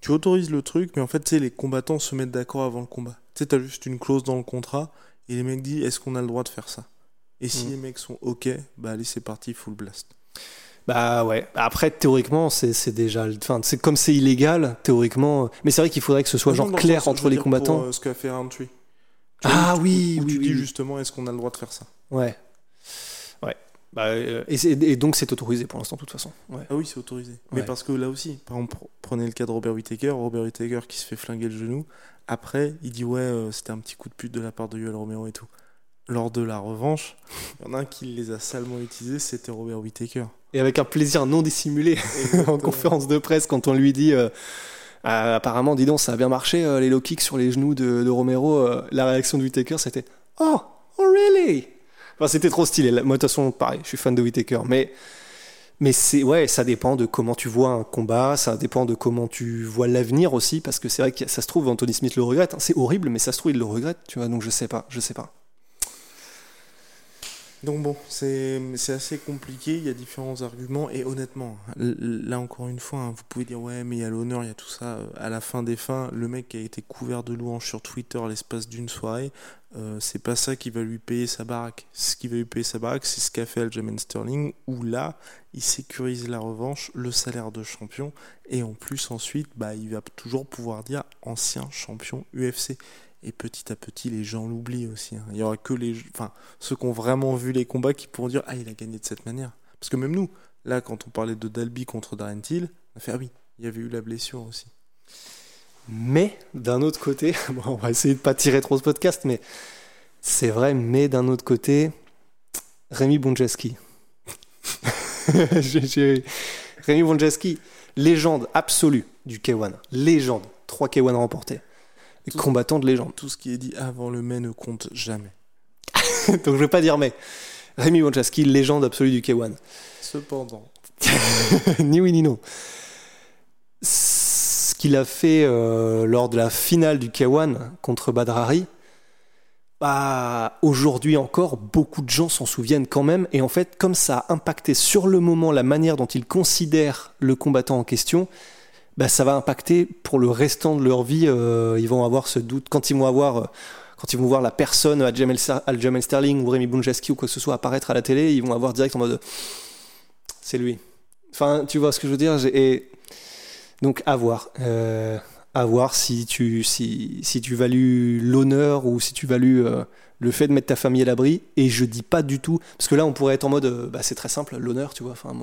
tu autorises le truc, mais en fait, tu sais, les combattants se mettent d'accord avant le combat. Tu sais, t'as juste une clause dans le contrat, et les mecs disent, est-ce qu'on a le droit de faire ça? Et si Mhm. les mecs sont OK, bah allez, c'est parti, full blast. Bah ouais. Après, théoriquement, c'est déjà. Enfin, c'est comme c'est illégal, théoriquement. Mais c'est vrai qu'il faudrait que ce soit Non, genre clair entre les combattants. Pour, euh, ce qu'a fait Roundtree. Ah où- oui, où oui, tu oui, dis justement, est-ce qu'on a le droit de faire ça? Ouais. Bah, euh, et, donc c'est autorisé pour l'instant, de toute façon. Ouais. Ah oui, c'est autorisé. Mais parce que là aussi, par exemple, pr- prenez le cas de Robert Whittaker. Robert Whittaker qui se fait flinguer le genou. Après, il dit ouais, euh, c'était un petit coup de pute de la part de Yoel Romero et tout. Lors de la revanche, il y en a un qui les a salement utilisés, c'était Robert Whittaker. Et avec un plaisir non dissimulé <laughs> en conférence de presse quand on lui dit euh, apparemment, dis donc, ça a bien marché les low kicks sur les genoux de, de Romero. la réaction de Whittaker, c'était Oh, oh really? Enfin, c'était trop stylé. Moi, de toute façon, pareil, je suis fan de Whittaker, mais mais c'est ouais, ça dépend de comment tu vois un combat, ça dépend de comment tu vois l'avenir aussi, parce que c'est vrai que ça se trouve Anthony Smith le regrette. hein. C'est horrible, mais ça se trouve il le regrette, tu vois. Donc je sais pas, je sais pas. Donc bon, c'est assez compliqué, il y a différents arguments, et honnêtement, là encore une fois, hein, vous pouvez dire ouais mais il y a l'honneur, il y a tout ça, euh, à la fin des fins, le mec qui a été couvert de louanges sur Twitter l'espace d'une soirée, euh, c'est pas ça qui va lui payer sa baraque. Ce qui va lui payer sa baraque, c'est ce qu'a fait Aljamain Sterling, où là, il sécurise la revanche, le salaire de champion, et en plus ensuite, bah, il va toujours pouvoir dire ancien champion UFC. Et petit à petit, les gens l'oublient aussi. hein. Il y aura que les, enfin, ceux qui ont vraiment vu les combats qui pourront dire ah il a gagné de cette manière. Parce que même nous, là, quand on parlait de Dalby contre Darren Till, on a fait ah oui, il y avait eu la blessure aussi. Mais d'un autre côté, <laughs> on va essayer de pas tirer trop ce podcast, mais c'est vrai. Mais d'un autre côté, Rémi <laughs> j'ai- Rémi Bonjeski, légende absolue du K1. Légende. 3 K1 remportés. Tout- Combattant de légende. Tout ce qui est dit avant le mai ne compte jamais. <laughs> Donc je vais pas dire mais. Rémi Bonjeski, légende absolue du K1. Cependant, <laughs> ni oui ni non. Ce qu'il a fait euh, lors de la finale du K1 contre Badrari, bah, aujourd'hui encore, beaucoup de gens s'en souviennent quand même. Et en fait, comme ça a impacté sur le moment la manière dont ils considèrent le combattant en question, bah, ça va impacter pour le restant de leur vie. euh, ils vont avoir ce doute quand ils vont avoir. euh, quand ils vont voir la personne, Aljamain Sterling ou Rémi Bunjeski ou quoi que ce soit apparaître à la télé, ils vont avoir direct en mode c'est lui. Enfin, tu vois ce que je veux dire? Et Donc, à voir. Euh, à voir si tu, si, si tu values l'honneur ou si tu values le fait de mettre ta famille à l'abri. Et je dis pas du tout. Parce que là, on pourrait être en mode. bah, c'est très simple, l'honneur, tu vois. Enfin,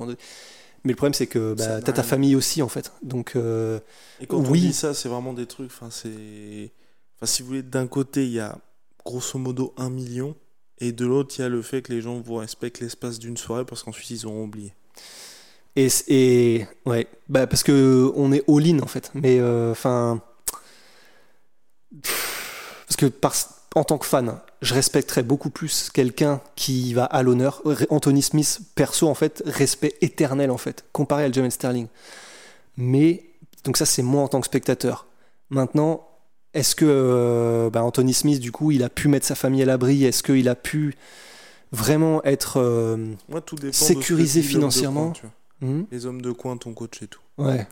Mais le problème, c'est que bah, t'as ta famille aussi, en fait. Donc, euh, Et quand on Oui. dit ça, c'est vraiment des trucs. Enfin, c'est. Enfin, si vous voulez, d'un côté, il y a grosso modo un million, et de l'autre, il y a le fait que les gens vous respectent l'espace d'une soirée parce qu'ensuite ils auront oublié. Et, et ouais, bah parce que on est all-in en fait. Mais euh, enfin, parce que par, en tant que fan, je respecterais beaucoup plus quelqu'un qui va à l'honneur. Anthony Smith, perso en fait, respect éternel en fait, comparé à James Sterling. Mais donc ça c'est moi en tant que spectateur. Maintenant, est-ce que euh, bah, Anthony Smith du coup, il a pu mettre sa famille à l'abri? Est-ce qu'il a pu vraiment être euh, tout Sécurisé de financièrement? hmm? Les hommes de coin, ton coach et tout. Ouais.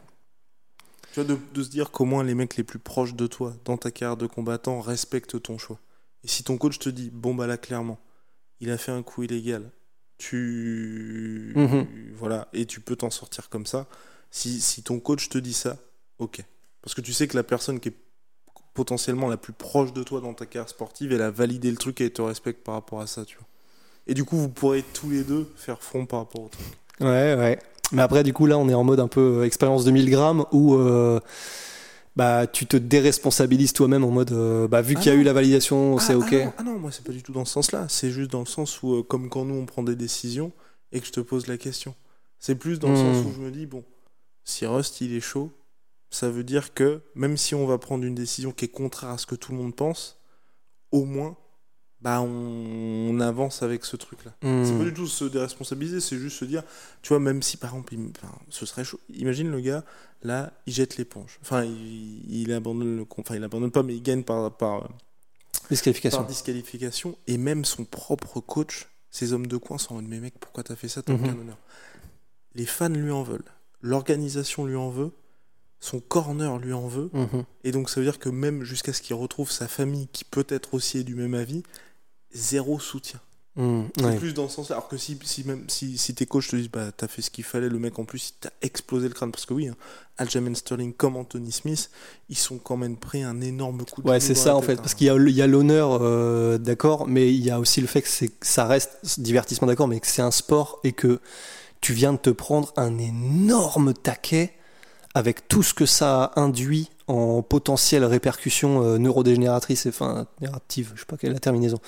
Tu vois, de, de se dire comment les mecs les plus proches de toi dans ta carrière de combattant respectent ton choix. Et si ton coach te dit, bon bah là clairement, il a fait un coup illégal, tu... Mhm. Voilà, et tu peux t'en sortir comme ça. Si, si ton coach te dit ça, ok. Parce que tu sais que la personne qui est potentiellement la plus proche de toi dans ta carrière sportive, elle a validé le truc et elle te respecte par rapport à ça, tu vois. Et du coup, vous pourrez tous les deux faire front par rapport au truc. Ouais, ouais. Mais après, du coup, là, on est en mode un peu euh, expérience de 1000 grammes où euh, bah, tu te déresponsabilises toi-même en mode bah, bah, vu Ah qu'il y a non. eu la validation, c'est Ah, ok. Ah non, ah non, moi c'est pas du tout dans ce sens-là. C'est juste dans le sens où, euh, comme quand nous on prend des décisions et que je te pose la question. C'est plus dans le Hmm. sens où je me dis, bon, si Rust il est chaud, ça veut dire que même si on va prendre une décision qui est contraire à ce que tout le monde pense, au moins, bah on, on avance avec ce truc-là. Hmm. C'est pas du tout se déresponsabiliser, c'est juste se dire, tu vois, même si par exemple, il- enfin, ce serait chaud. Imagine le gars, là, il jette l'éponge. Enfin, il, il abandonne le, enfin, il abandonne pas, mais il gagne par, par, Disqualification. par disqualification et même son propre coach, ses hommes de coin sont en mode mais mec pourquoi t'as fait ça? T'as Mhm. aucun honneur. Les fans lui en veulent, l'organisation lui en veut, son corner lui en veut Mhm. et donc ça veut dire que même jusqu'à ce qu'il retrouve sa famille qui peut-être aussi est du même avis, zéro soutien. Mmh, C'est ouais. plus dans ce sens-là. Alors que si, si même si, si tes coachs te disent bah t'as fait ce qu'il fallait, le mec en plus il t'a explosé le crâne parce que oui, hein, Aljamain Sterling comme Anthony Smith, ils sont quand même pris un énorme coup de Ouais, c'est ça en fait, hein. parce qu'il y a, l'honneur, euh, d'accord, mais il y a aussi le fait que, c'est, que ça reste divertissement, d'accord, mais que c'est un sport et que tu viens de te prendre un énorme taquet avec tout ce que ça induit en potentielles répercussions euh, neurodégénératrices, enfin, je sais pas quelle est la terminaison.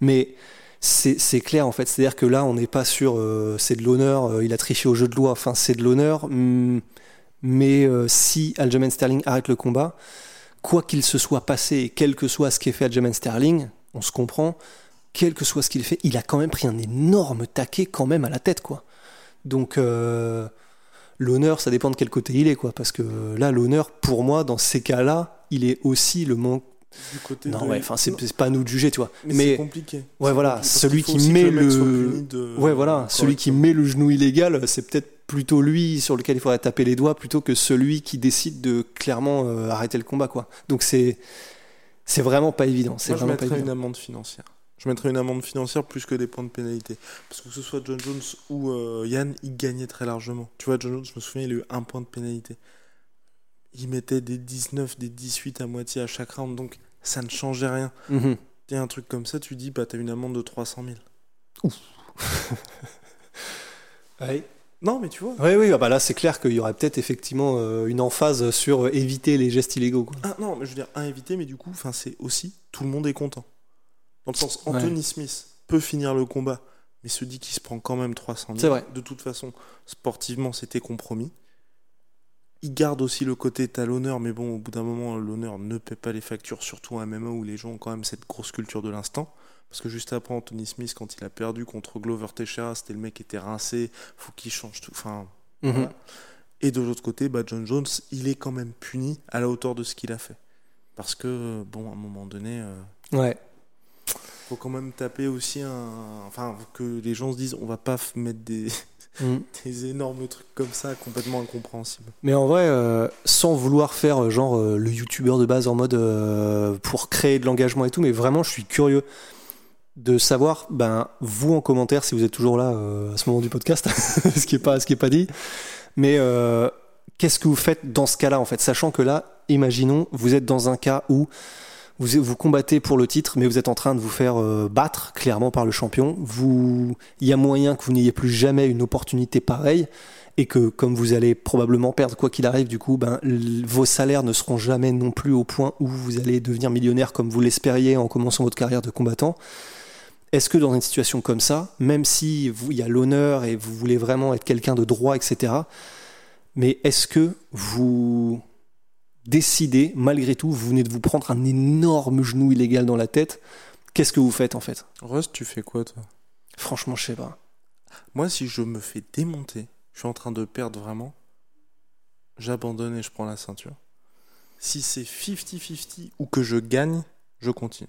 Mais c'est, clair en fait, c'est-à-dire que là, on n'est pas sur euh, c'est de l'honneur, euh, il a triché au jeu de loi, enfin, c'est de l'honneur, hum, mais euh, si Aljamain Sterling arrête le combat, quoi qu'il se soit passé, quel que soit ce qu'ait fait Aljamain Sterling, on se comprend, quel que soit ce qu'il fait, il a quand même pris un énorme taquet quand même à la tête, quoi. Donc l'honneur, ça dépend de quel côté il est, quoi. Parce que là, l'honneur, pour moi, dans ces cas-là, il est aussi le manque. du côté Non, de- ouais, enfin, c'est pas à nous de juger, tu vois. mais, Mais, c'est compliqué. ouais, voilà, compliqué, celui qui met le- de- ouais, voilà, celui qui met le genou illégal, c'est peut-être plutôt lui sur lequel il faudrait taper les doigts plutôt que celui qui décide de clairement euh, arrêter le combat, quoi. Donc c'est c'est vraiment pas évident. C'est je vraiment pas évident. une amende financière. Je mettrais une amende financière plus que des points de pénalité. Parce que que ce soit John Jones ou euh, Yann, il gagnait très largement. Tu vois, John Jones, je me souviens, il a eu un point de pénalité. Il mettait des 19, des 18 à moitié à chaque round, donc ça ne changeait rien. Mhm. Et un truc comme ça, tu dis, bah t'as une amende de 300 000. <laughs> Ouais. Non, mais tu vois. Oui, oui, ah bah là c'est clair qu'il y aurait peut-être effectivement euh, une emphase sur euh, éviter les gestes illégaux. Quoi. Ah non, mais je veux dire, un évité, mais du coup, c'est aussi, tout le monde est content. Dans le sens, Ouais. Anthony Smith peut finir le combat, mais se dit qu'il se prend quand même 300 000. C'est vrai. De toute façon, sportivement, c'était compromis. Il garde aussi le côté t'as l'honneur, mais bon, au bout d'un moment, l'honneur ne paie pas les factures, surtout en MMA où les gens ont quand même cette grosse culture de l'instant. Parce que juste après, Anthony Smith, quand il a perdu contre Glover Teixeira, c'était le mec qui était rincé, faut qu'il change tout. Enfin, Mhm. voilà. Et de l'autre côté, bah, John Jones, il est quand même puni à la hauteur de ce qu'il a fait. Parce que, bon, à un moment donné, euh, Ouais. Faut quand même taper aussi un. Enfin, que les gens se disent, on va pas mettre des, Mhm. <laughs> des énormes trucs comme ça, complètement incompréhensibles. Mais en vrai, euh, sans vouloir faire euh, genre euh, le youtubeur de base en mode euh, pour créer de l'engagement et tout, mais vraiment je suis curieux de savoir, ben vous en commentaire si vous êtes toujours là à ce moment du podcast, <laughs> ce qui est pas ce qui est pas dit, mais qu'est-ce que vous faites dans ce cas-là en fait, sachant que là, imaginons vous êtes dans un cas où vous, combattez pour le titre, mais vous êtes en train de vous faire euh, battre clairement par le champion. Il y a moyen que vous n'ayez plus jamais une opportunité pareille et que comme vous allez probablement perdre quoi qu'il arrive, du coup, ben, vos salaires ne seront jamais non plus au point où vous allez devenir millionnaire comme vous l'espériez en commençant votre carrière de combattant. Est-ce que dans une situation comme ça, même si il y a l'honneur et vous voulez vraiment être quelqu'un de droit, etc., mais est-ce que vous décidez, malgré tout, vous venez de vous prendre un énorme genou illégal dans la tête, qu'est-ce que vous faites en fait? Rust, tu fais quoi, toi? Franchement, je sais pas. Moi, si je me fais démonter, je suis en train de perdre vraiment, j'abandonne et je prends la ceinture. Si c'est 50-50 ou que je gagne, je continue.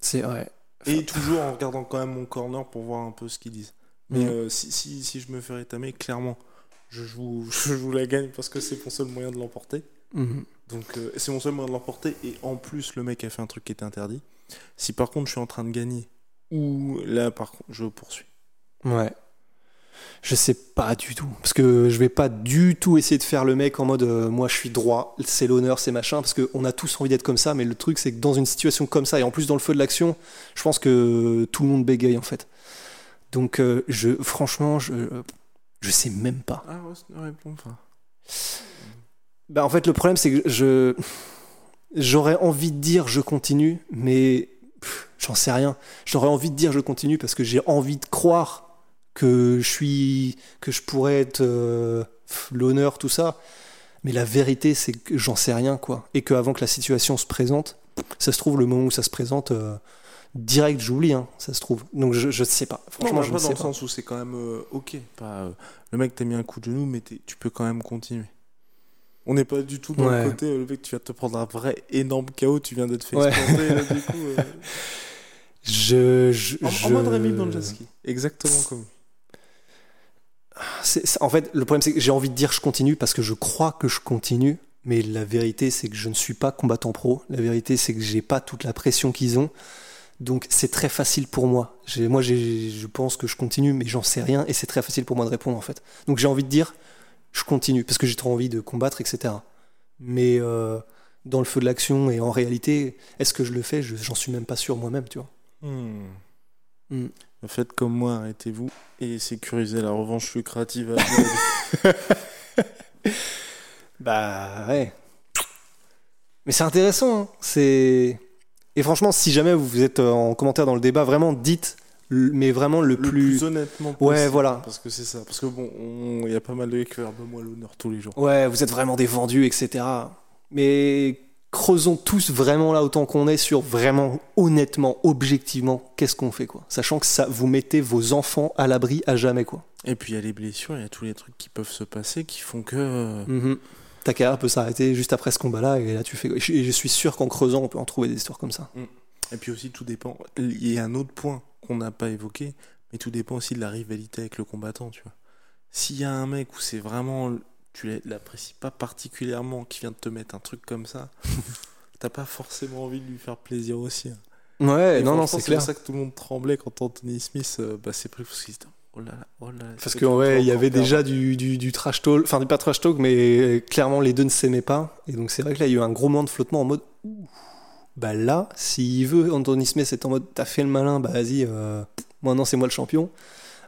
C'est vrai. Et toujours en regardant quand même mon corner pour voir un peu ce qu'ils disent. Mais Mhm. euh, si, si, si je me fais rétamer, clairement, je joue, <laughs> je joue la gagne parce que c'est mon seul moyen de l'emporter. Mhm. Donc euh, c'est mon seul moyen de l'emporter. Et en plus, le mec a fait un truc qui était interdit. Si par contre je suis en train de gagner, ou là par contre je poursuis. Ouais. Je sais pas du tout. Parce que je vais pas du tout essayer de faire le mec en mode euh, moi je suis droit, c'est l'honneur, c'est machin. Parce qu'on a tous envie d'être comme ça. Mais le truc, c'est que dans une situation comme ça, et en plus dans le feu de l'action, je pense que tout le monde bégaye en fait. Donc euh, je, franchement, je, je sais même pas. Ah ouais, une réponse. Enfin, Bah, en fait, le problème, c'est que je. J'aurais envie de dire je continue, mais j'en sais rien. J'aurais envie de dire je continue parce que j'ai envie de croire que je suis. que je pourrais être euh, l'honneur, tout ça. Mais la vérité, c'est que j'en sais rien, quoi. Et qu'avant que la situation se présente, ça se trouve, le moment où ça se présente, euh, direct, j'oublie, hein, ça se trouve. Donc je, je sais pas. Franchement, non, je pas ne dans sais le pas. sens où c'est quand même euh, ok. Pas, le mec t'a mis un coup de genou, mais tu peux quand même continuer. On n'est pas du tout dans Ouais. le côté, euh, le mec, tu vas te prendre un vrai énorme chaos, tu viens d'être fait Ouais. exploser, là, du coup. euh, <laughs> Je, je, en, en je- mode Rémi Bonjaski. Exactement comme. En fait, le problème, c'est que j'ai envie de dire je continue parce que je crois que je continue, mais la vérité, c'est que je ne suis pas combattant pro. La vérité, c'est que j'ai pas toute la pression qu'ils ont. Donc c'est très facile pour moi. Moi, je pense que je continue, mais j'en sais rien et c'est très facile pour moi de répondre en fait. Donc j'ai envie de dire, je continue parce que j'ai trop envie de combattre, etc. Mais euh, dans le feu de l'action et en réalité, est-ce que je le fais? Je- J'en suis même pas sûr moi-même, tu vois. Hmm. Hmm. Faites comme moi, arrêtez-vous et sécurisez la revanche lucrative à <laughs> Bah ouais. Mais c'est intéressant. hein. C'est et franchement, si jamais vous êtes euh, en commentaire dans le débat, vraiment dites, mais vraiment le, le plus. plus honnêtement possible. Ouais, voilà. Parce que c'est ça. Parce que bon, on- il y a pas mal de qui veulent moi l'honneur tous les jours. Ouais, vous êtes vraiment des vendus, etc. Mais creusons tous vraiment là autant qu'on est sur vraiment honnêtement, objectivement, qu'est-ce qu'on fait quoi. Sachant que ça, vous mettez vos enfants à l'abri à jamais quoi. Et puis il y a les blessures, il y a tous les trucs qui peuvent se passer qui font que. euh, Mhm. Ta carrière peut s'arrêter juste après ce combat-là et là tu fais. Et je et je suis sûr qu'en creusant, on peut en trouver des histoires comme ça. Et puis aussi, tout dépend. Il y a un autre point qu'on n'a pas évoqué, mais tout dépend aussi de la rivalité avec le combattant, tu vois. S'il y a un mec où c'est vraiment. Tu l'apprécies pas particulièrement, qui vient de te mettre un truc comme ça, <laughs> t'as pas forcément envie de lui faire plaisir aussi. hein. Ouais, Et non, non, c'est clair. pour ça que tout le monde tremblait quand Anthony Smith euh, bah, s'est pris parce qu'il était. Oh là là, oh là là. Parce c'est que ouais, il y avait déjà du, du, du trash talk, enfin pas trash talk, mais clairement les deux ne s'aimaient pas. Et donc c'est vrai que là il y a eu un gros moment de flottement en mode, Ouh, bah là, s'il veut, Anthony Smith est en mode, t'as fait le malin, bah vas-y, euh, maintenant c'est moi le champion.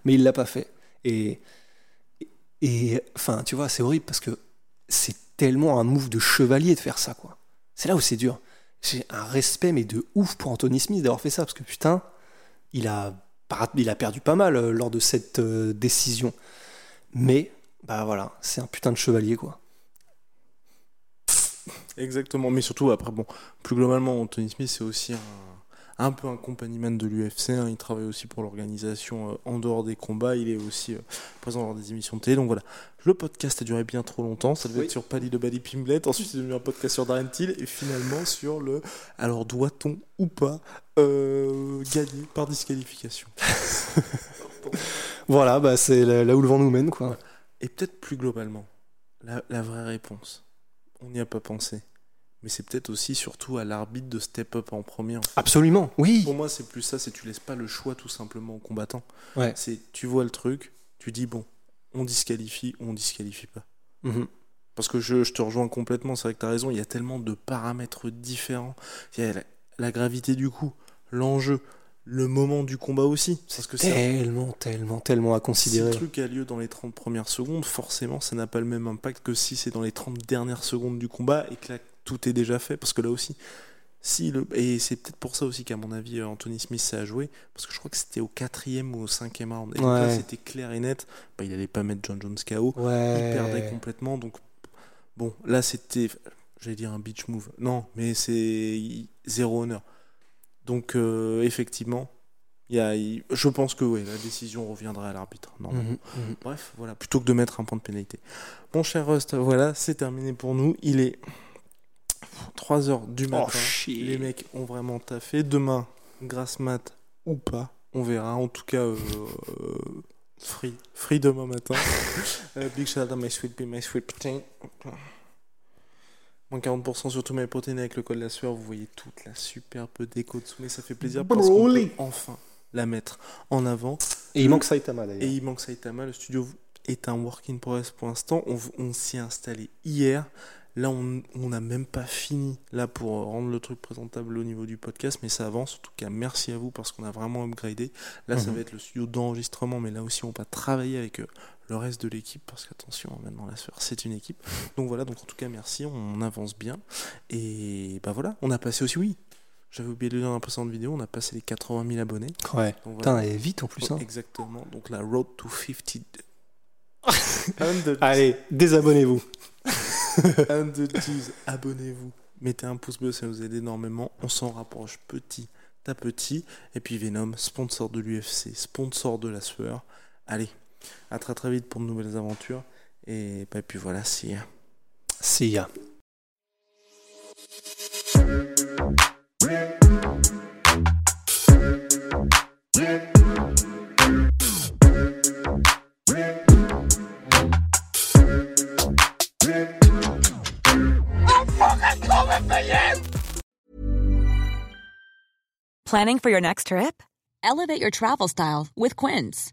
Mais il l'a pas fait. Et, et enfin, tu vois, c'est horrible parce que c'est tellement un move de chevalier de faire ça, quoi. C'est là où c'est dur. J'ai un respect, mais de ouf pour Anthony Smith d'avoir fait ça, parce que putain, il a, il a perdu pas mal euh, lors de cette euh, décision. Mais, bah voilà, c'est un putain de chevalier, quoi. Exactement, mais surtout après, bon, plus globalement, Anthony Smith, c'est aussi un, un peu un compagnon de l'UFC. hein. Il travaille aussi pour l'organisation euh, en dehors des combats. Il est aussi euh, présent lors des émissions de télé. Donc voilà, le podcast a duré bien trop longtemps. Ça devait Oui. être sur Pali de Bali Pimblet. Ensuite, c'est devenu un podcast sur Darren Till. Et finalement, sur le. Alors, doit-on ou pas euh, gagner par disqualification? <laughs> Voilà, bah c'est là où le vent nous mène, quoi. Et peut-être plus globalement, la, la vraie réponse, on n'y a pas pensé. Mais c'est peut-être aussi surtout à l'arbitre de step up en premier. en fait. Absolument, oui. Pour moi, c'est plus ça, c'est tu laisses pas le choix tout simplement au combattant. Ouais. C'est tu vois le truc, tu dis bon, on disqualifie ou on disqualifie pas. Mhm. Parce que je, je te rejoins complètement, c'est vrai que tu as raison, il y a tellement de paramètres différents. Il y a la, la gravité du coup, l'enjeu, le moment du combat aussi. Parce que ça, Tellement, tellement, tellement à si considérer. le truc a lieu dans les 30 premières secondes, forcément, ça n'a pas le même impact que si c'est dans les 30 dernières secondes du combat et que là, tout est déjà fait. Parce que là aussi, si le... et c'est peut-être pour ça aussi qu'à mon avis, euh, Anthony Smith s'est à jouer. Parce que je crois que c'était au quatrième ou au cinquième round. Et donc là, Ouais. c'était clair et net. Bah, il allait pas mettre John Jones KO. Ouais. Il perdait complètement. Donc, bon, là, c'était, j'allais dire un beach move. Non, mais c'est zéro honneur. Donc, euh, effectivement, y a, je pense que ouais, la décision reviendra à l'arbitre. mhm. Bref, voilà, plutôt que de mettre un point de pénalité. Mon cher Rust, voilà, c'est terminé pour nous. Il est 3 heures du matin. Oh, chier. Les mecs ont vraiment taffé. Demain, grasse mat ou pas, on verra. En tout cas, euh, euh, free. Free demain matin. <laughs> Euh, big shout out my sweet pea, my sweet. Moins 40% sur tous mes protéines avec le code de la sueur. Vous voyez toute la superbe déco dessous. Mais ça fait plaisir parce qu'on peut enfin la mettre en avant. Et il manque Saitama d'ailleurs. Et il manque Saitama. Le studio est un work in progress pour l'instant. On, on s'y est installé hier. Là, on n'a même pas fini là pour rendre le truc présentable au niveau du podcast, mais ça avance. En tout cas, merci à vous parce qu'on a vraiment upgradé. Là, ça Mhm. va être le studio d'enregistrement, mais là aussi, on va travailler avec euh, le reste de l'équipe parce qu'attention, maintenant la sphère, c'est une équipe. Donc voilà, donc en tout cas, merci. On avance bien. Et bah voilà, on a passé aussi, oui. J'avais oublié de le dire dans la précédente vidéo, on a passé les 80 000 abonnés. Ouais. Donc Putain, voilà. elle est vite en plus. Hein. Exactement. Donc la road to 50. And <laughs> Allez, désabonnez-vous. <laughs> Abonnez-vous. Mettez un pouce bleu, ça nous aide énormément. On s'en rapproche petit à petit. Et puis Venom, sponsor de l'UFC, sponsor de la sueur. Allez, à très très vite pour de nouvelles aventures. Et, et puis voilà, see ya. Ya. Planning for your next trip? Elevate your travel style with Quince.